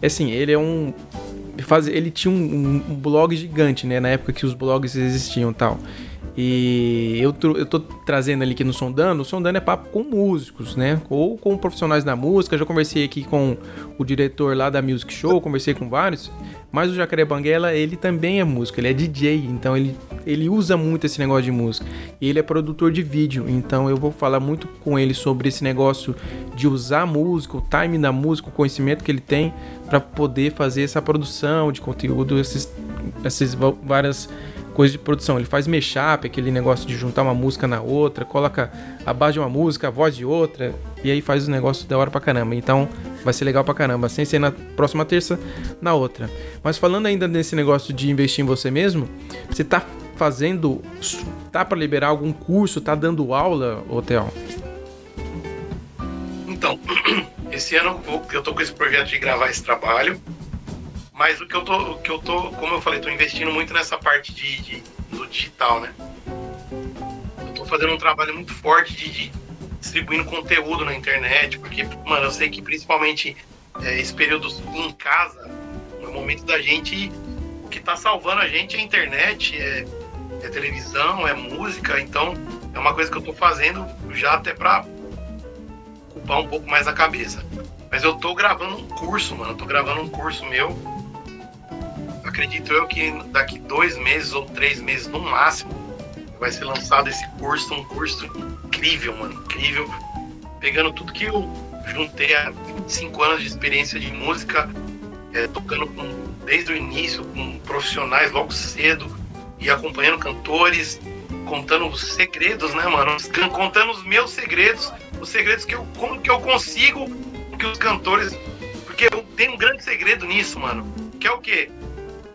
Speaker 4: é assim, ele é um faz, ele tinha um, um, blog gigante, né, na época que os blogs existiam, tal. E eu, eu tô trazendo ali aqui no Sondando, o Sondando é papo com músicos, né? Ou com profissionais da música. Já conversei aqui com o diretor lá da Music Show, conversei com vários. Mas o Jacaré Banguela, ele também é músico, ele é DJ, então ele, ele usa muito esse negócio de música. E ele é produtor de vídeo, então eu vou falar muito com ele sobre esse negócio de usar a música, o time da música, o conhecimento que ele tem para poder fazer essa produção de conteúdo, esses, essas várias coisa de produção. Ele faz mashup, aquele negócio de juntar uma música na outra, coloca a base de uma música, a voz de outra, e aí faz o negócio da hora pra caramba. Então vai ser legal pra caramba, sem ser na próxima terça, na outra. Mas falando ainda nesse negócio de investir em você mesmo, você tá fazendo. tá para liberar algum curso, tá dando aula, Hotel?
Speaker 5: Então, esse ano eu tô com esse projeto de gravar esse trabalho. Mas o que eu tô, o que eu tô, como eu falei, tô investindo muito nessa parte de, de do digital, né? Eu tô fazendo um trabalho muito forte de, de distribuindo conteúdo na internet, porque, mano, eu sei que principalmente é, esse período em casa, no momento da gente, o que tá salvando a gente é a internet, é, é televisão, é música, então é uma coisa que eu tô fazendo já até pra ocupar um pouco mais a cabeça. Mas eu tô gravando um curso, mano. Eu tô gravando um curso meu acredito eu que daqui dois meses ou três meses no máximo vai ser lançado esse curso, um curso incrível, mano, incrível, pegando tudo que eu juntei há 25 anos de experiência de música, é, tocando com, desde o início com profissionais logo cedo e acompanhando cantores, contando os segredos, né, mano? Contando os meus segredos, os segredos que eu como que eu consigo que os cantores, porque tenho um grande segredo nisso, mano, que é o quê?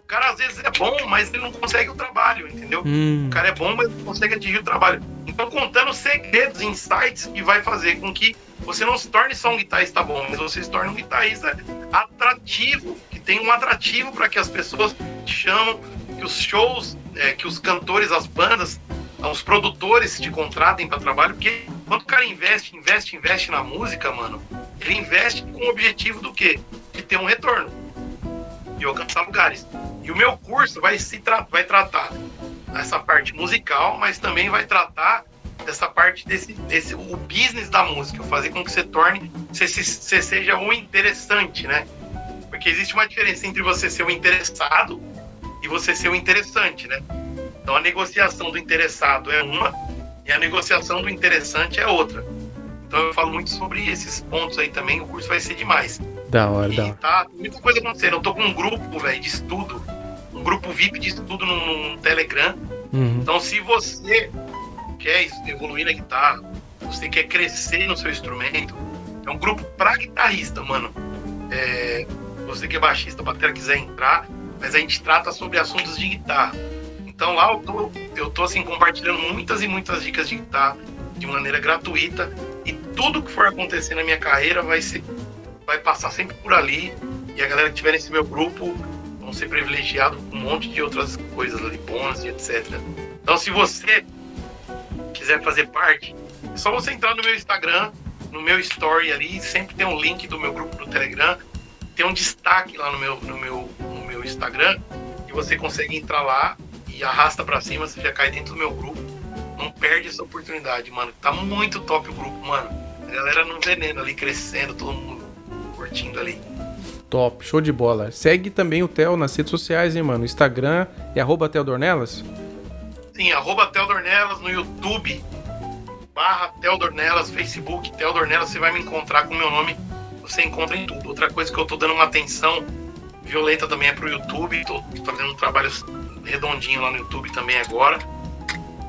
Speaker 5: O cara às vezes é bom, mas ele não consegue o trabalho, entendeu? Hum. O cara é bom, mas não consegue atingir o trabalho. Então, contando segredos, insights que vai fazer com que você não se torne só um guitarrista bom, mas você se torne um guitarrista atrativo, que tem um atrativo para que as pessoas te chamam, que os shows, é, que os cantores, as bandas, os produtores te contratem para trabalho, porque quando o cara investe, investe, investe na música, mano, ele investe com o objetivo do quê? De ter um retorno e alcançar lugares. E o meu curso vai se tra vai tratar essa parte musical, mas também vai tratar dessa parte desse, desse o business da música, fazer com que você torne, você, você seja um interessante, né? Porque existe uma diferença entre você ser um interessado e você ser um interessante, né? Então a negociação do interessado é uma e a negociação do interessante é outra. Então eu falo muito sobre esses pontos aí também, o curso vai ser demais.
Speaker 4: Da hora, e da hora.
Speaker 5: Tá, muita coisa acontecendo. Eu tô com um grupo, velho, de estudo. Um grupo VIP de estudo no, no Telegram.
Speaker 4: Uhum.
Speaker 5: Então, se você quer evoluir na guitarra, você quer crescer no seu instrumento, é um grupo pra guitarrista, mano. É, você que é baixista, bateria quiser entrar, mas a gente trata sobre assuntos de guitarra. Então lá eu tô, eu tô assim compartilhando muitas e muitas dicas de guitarra de maneira gratuita e tudo que for acontecer na minha carreira vai ser vai passar sempre por ali e a galera que tiver nesse meu grupo vão ser privilegiados com um monte de outras coisas ali, bônus e etc. Então se você quiser fazer parte, é só você entrar no meu Instagram, no meu story ali, sempre tem um link do meu grupo do Telegram, tem um destaque lá no meu, no meu, no meu Instagram, e você consegue entrar lá e arrasta para cima, você já cai dentro do meu grupo. Não perde essa oportunidade, mano. Tá muito top o grupo, mano. A galera no veneno ali, crescendo, todo mundo curtindo ali.
Speaker 4: Top, show de bola. Segue também o Theo nas redes sociais, hein, mano? Instagram é arroba Theodornelas?
Speaker 5: Sim, arroba Theodornelas no YouTube, barra Theodornelas, Facebook, Theodornelas, você vai me encontrar com o meu nome, você encontra em tudo. Outra coisa que eu tô dando uma atenção violenta também é pro YouTube, tô fazendo um trabalho redondinho lá no YouTube também agora.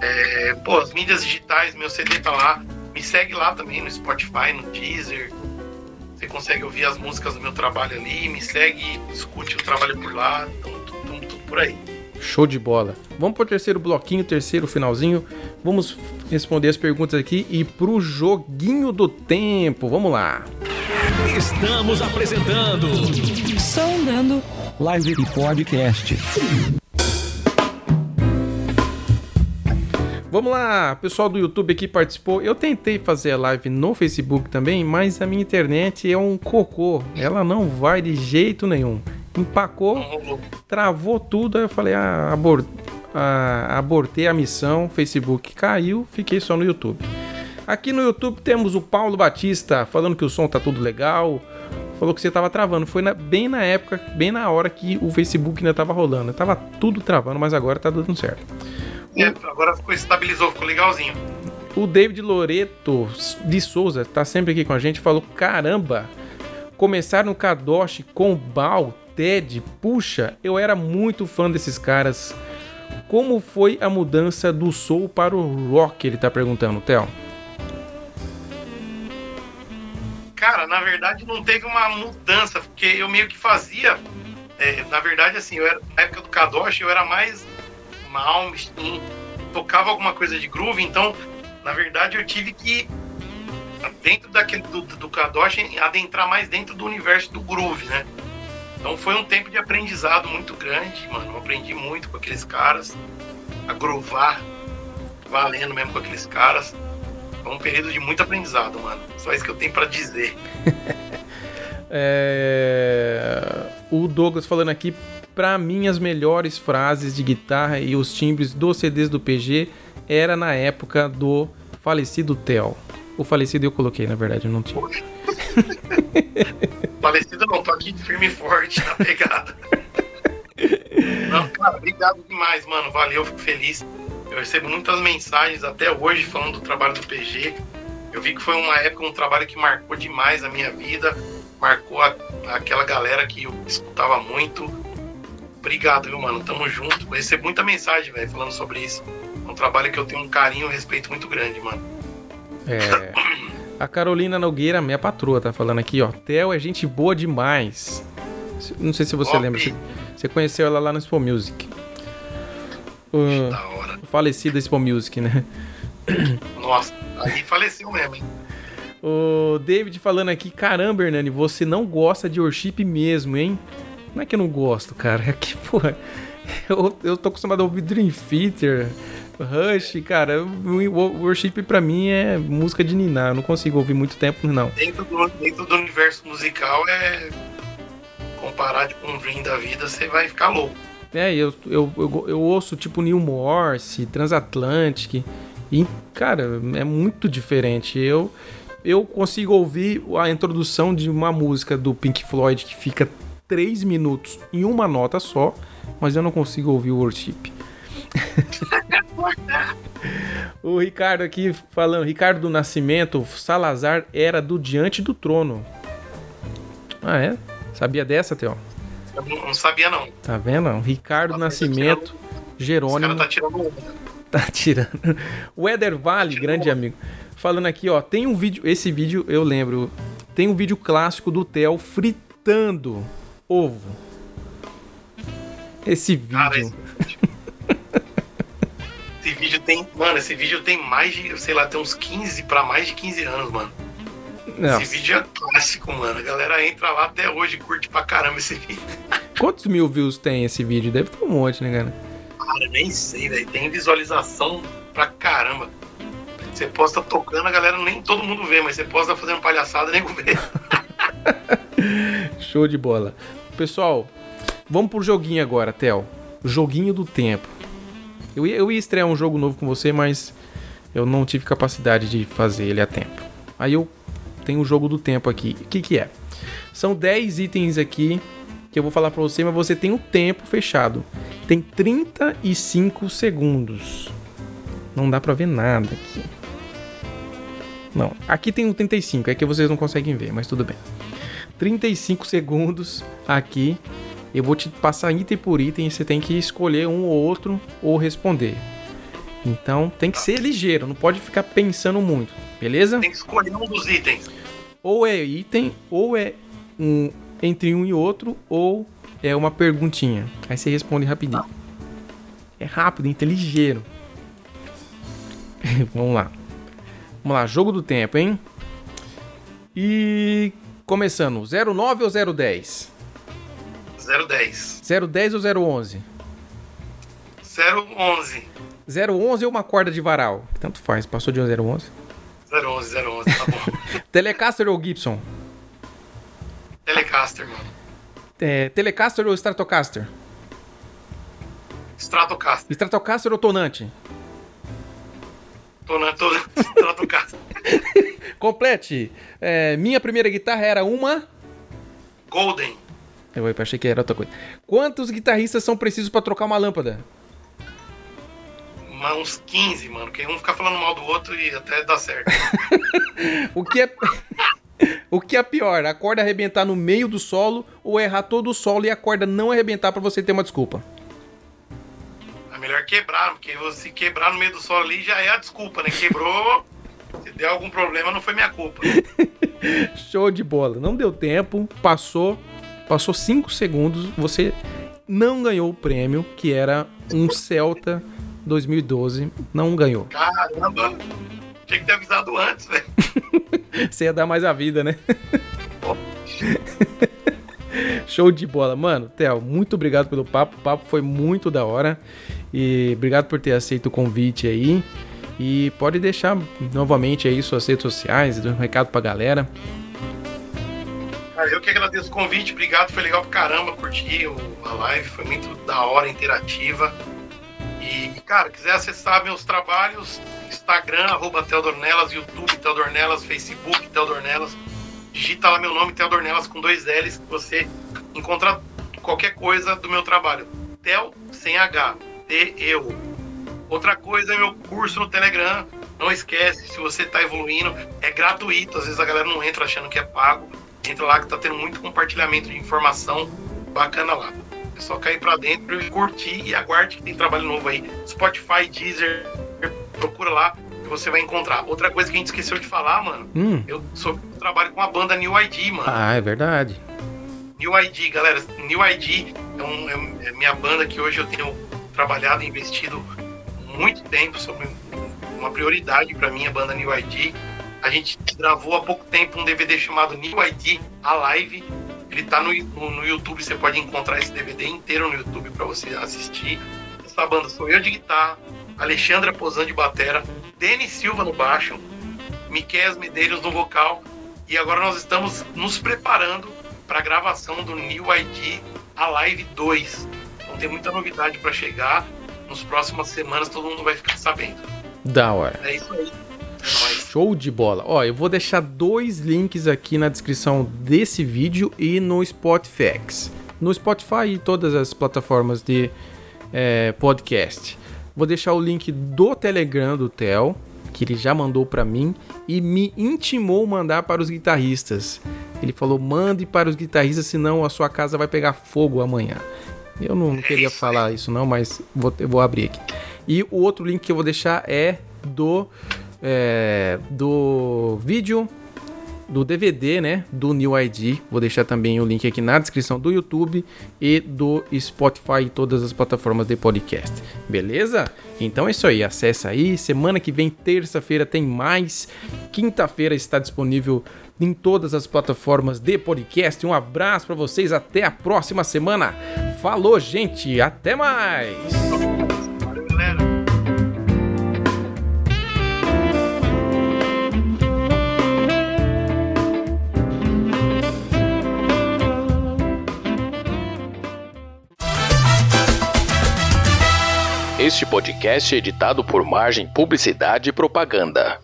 Speaker 5: É, pô, as mídias digitais, meu CD tá lá. Me segue lá também no Spotify, no Deezer. Você consegue ouvir as músicas do meu trabalho ali. Me segue, escute o trabalho por lá. Tudo, tudo, tudo por aí.
Speaker 4: Show de bola. Vamos pro terceiro bloquinho, terceiro finalzinho. Vamos responder as perguntas aqui e pro joguinho do tempo. Vamos lá.
Speaker 2: Estamos apresentando
Speaker 3: Sondando Live e Podcast.
Speaker 4: Vamos lá, pessoal do YouTube aqui participou. Eu tentei fazer a live no Facebook também, mas a minha internet é um cocô. Ela não vai de jeito nenhum. Empacou, travou tudo. Aí eu falei, ah, abor ah, abortei a missão. Facebook caiu, fiquei só no YouTube. Aqui no YouTube temos o Paulo Batista falando que o som tá tudo legal. Falou que você tava travando. Foi na- bem na época, bem na hora que o Facebook ainda tava rolando. Tava tudo travando, mas agora tá dando certo.
Speaker 5: É, agora ficou estabilizou, ficou legalzinho.
Speaker 4: O David Loreto de Souza tá sempre aqui com a gente. Falou: caramba, começar no Kadosh com Bal, Ted, puxa, eu era muito fã desses caras. Como foi a mudança do soul para o rock? Ele tá perguntando, Theo.
Speaker 5: Cara, na verdade não teve uma mudança, porque eu meio que fazia. é, na verdade, assim, eu era, na época do Kadosh eu era mais Malmsteen, tocava alguma coisa de groove, então, na verdade, eu tive que, dentro daquele do, do Kadosh, adentrar mais dentro do universo do groove, né? Então foi um tempo de aprendizado muito grande, mano. Eu aprendi muito com aqueles caras, a groovar, valendo mesmo com aqueles caras. Foi um período de muito aprendizado, mano. Só isso que eu tenho pra dizer.
Speaker 4: É... O Douglas falando aqui, pra mim as melhores frases de guitarra e os timbres dos CDs do PG era na época do falecido Theo. O falecido eu coloquei, na verdade, eu não tinha.
Speaker 5: Falecido não, tô aqui firme e forte na pegada. Não, cara, obrigado demais, mano. Valeu, fico feliz. Eu recebo muitas mensagens até hoje falando do trabalho do PG. Eu vi que foi uma época, um trabalho que marcou demais a minha vida. Marcou a- aquela galera que eu escutava muito. Obrigado, viu, mano? Tamo junto. Eu recebo muita mensagem, velho, falando sobre isso. É um trabalho que eu tenho um carinho e um respeito muito grande, mano.
Speaker 4: É. A Carolina Nogueira, minha patroa, tá falando aqui, ó. Theo é gente boa demais. Não sei se você
Speaker 5: Top.
Speaker 4: lembra. Você, você conheceu ela lá no Expo Music. O
Speaker 5: Da hora.
Speaker 4: falecido Expo Music, né?
Speaker 5: Nossa, aí faleceu mesmo, hein?
Speaker 4: O David falando aqui, caramba, Hernani, você não gosta de worship mesmo, hein? Não é que eu não gosto, cara. É que, porra, eu, eu tô acostumado a ouvir Dream Theater, Rush, cara. O worship pra mim é música de ninar. Eu não consigo ouvir muito tempo, não.
Speaker 5: dentro do, dentro do universo musical é comparado com um Dream da vida, você vai ficar louco.
Speaker 4: É, eu, eu, eu, eu ouço tipo New Morse, Transatlantic. E, cara, é muito diferente. Eu, eu consigo ouvir a introdução de uma música do Pink Floyd que fica 3 minutos em uma nota só, mas eu não consigo ouvir o worship. o Ricardo aqui falando, Ricardo do Nascimento, Salazar era do Diante do Trono. Ah, é? Sabia dessa, Theo?
Speaker 5: Eu não, não sabia, não.
Speaker 4: Tá vendo? Ricardo
Speaker 5: Nossa,
Speaker 4: Nascimento
Speaker 5: Os
Speaker 4: Jerônimo.
Speaker 5: caras tá tirando.
Speaker 4: Tá tirando. O Eder Vale, grande amigo, falando aqui, ó, tem um vídeo, esse vídeo eu lembro, tem um vídeo clássico do Theo fritando ovo. Esse vídeo.
Speaker 5: Cara, esse vídeo. esse vídeo tem. Mano, esse vídeo tem mais de, sei lá, tem uns 15 pra mais de 15 anos, mano.
Speaker 4: Nossa.
Speaker 5: Esse vídeo é clássico, mano. A galera entra lá até hoje e curte pra caramba esse vídeo.
Speaker 4: Quantos mil views tem esse vídeo? Deve ter um monte, né, cara?
Speaker 5: Cara, nem sei, velho. Tem visualização pra caramba. Você posta tocando, a galera nem todo mundo vê, mas você posta fazendo palhaçada, nem vê.
Speaker 4: Show de bola. Pessoal, vamos pro joguinho agora, Theo. Joguinho do tempo. Eu ia, eu ia estrear um jogo novo com você, mas eu não tive capacidade de fazer ele a tempo. Aí eu tenho o jogo do tempo aqui. O que que é? São 10 itens aqui que eu vou falar pra você, mas você tem o tempo fechado. Tem 35 segundos. Não dá pra ver nada aqui. Não, aqui tem um 35, é que vocês não conseguem ver, mas tudo bem. 35 segundos aqui. Eu vou te passar item por item e você tem que escolher um ou outro ou responder. Então tem que ser ligeiro, não pode ficar pensando muito, beleza?
Speaker 5: Tem que escolher um dos itens.
Speaker 4: Ou é item, ou é um entre um e outro, ou é uma perguntinha. Aí você responde rapidinho. É rápido, então é ligeiro. Vamos lá. Vamos lá, jogo do tempo, hein? E começando, 09 ou 010?
Speaker 5: 010.
Speaker 4: 010 ou 011?
Speaker 5: 011.
Speaker 4: 011 ou uma corda de varal? Tanto faz, passou de 011.
Speaker 5: 011, 011, tá bom.
Speaker 4: Telecaster ou Gibson?
Speaker 5: Telecaster, mano.
Speaker 4: É, Telecaster ou Stratocaster?
Speaker 5: Stratocaster.
Speaker 4: Stratocaster ou Tonante?
Speaker 5: Tô na tô, Stratocaster.
Speaker 4: Complete. É, minha primeira guitarra era uma.
Speaker 5: Golden.
Speaker 4: Eu achei que era outra coisa. Quantos guitarristas são precisos pra trocar uma lâmpada?
Speaker 5: Mas uns 15, mano. Que um fica falando mal do outro e até dá certo.
Speaker 4: O que é. o que é pior? A corda arrebentar no meio do solo ou errar todo o solo e a corda não arrebentar pra você ter uma desculpa?
Speaker 5: É melhor quebrar, porque se quebrar no meio do solo ali já é a desculpa, né? Quebrou. Se der algum problema, não foi minha culpa.
Speaker 4: Show de bola. Não deu tempo, passou, passou 5 segundos, você não ganhou o prêmio, que era um Celta 2012, não ganhou.
Speaker 5: Caramba! Tinha que ter avisado antes, velho.
Speaker 4: Você ia dar mais a vida, né? Show de bola. Mano, Theo, muito obrigado pelo papo. O papo foi muito da hora. E obrigado por ter aceito o convite aí. E pode deixar novamente aí suas redes sociais, um recado pra galera.
Speaker 5: Cara, eu que agradeço o convite, obrigado, foi legal pra caramba, curti o- a live, foi muito da hora, interativa. E, cara, quiser acessar meus trabalhos, Instagram, arroba Teodornelas, YouTube Teodornelas, Facebook Teodornelas. Digita lá meu nome, Teodornelas, com dois L's, que você encontra qualquer coisa do meu trabalho. Tel, sem H, T-E-U. Outra coisa é meu curso no Telegram. Não esquece, se você está evoluindo, é gratuito. Às vezes a galera não entra achando que é pago. Entra lá que tá tendo muito compartilhamento de informação bacana lá. É só cair pra dentro e curtir e aguarde que tem trabalho novo aí. Spotify, Deezer, procura lá que você vai encontrar. Outra coisa que a gente esqueceu de falar, mano,
Speaker 4: Hum.
Speaker 5: eu, sou, eu trabalho com a banda New ID, mano.
Speaker 4: Ah, é verdade.
Speaker 5: New ID, galera. New ID é, um- é- é minha banda que hoje eu tenho trabalhado e investido muito tempo sobre uma prioridade para mim, a banda New ID. A gente gravou há pouco tempo um DVD chamado New ID A Live. Ele tá no, no, no YouTube, você pode encontrar esse DVD inteiro no YouTube para você assistir. Essa banda sou eu de guitarra, Alexandra Pozan de batera, Denis Silva no baixo, Miquel Medeiros no vocal. E agora nós estamos nos preparando para a gravação do New ID A Live 2. Então tem muita novidade para chegar. Nos próximas semanas todo mundo vai ficar sabendo.
Speaker 4: Da hora.
Speaker 5: É isso aí.
Speaker 4: Show de bola. Ó, eu vou deixar dois links aqui na descrição desse vídeo e no Spotify. No Spotify e todas as plataformas de é, podcast. Vou deixar o link do Telegram do Theo, que ele já mandou para mim e me intimou mandar para os guitarristas. Ele falou: mande para os guitarristas, senão a sua casa vai pegar fogo amanhã. Eu não queria falar isso não, mas vou, eu vou abrir aqui. E o outro link que eu vou deixar é do é, do vídeo do DVD, né, do New ID. Vou deixar também o link aqui na descrição do YouTube e do Spotify e todas as plataformas de podcast. Beleza? Então é isso aí, acessa aí. Semana que vem, terça-feira, tem mais. Quinta-feira está disponível em todas as plataformas de podcast. Um abraço para vocês, até a próxima semana. Falou, gente, até mais.
Speaker 2: Este podcast é editado por Margem Publicidade e Propaganda.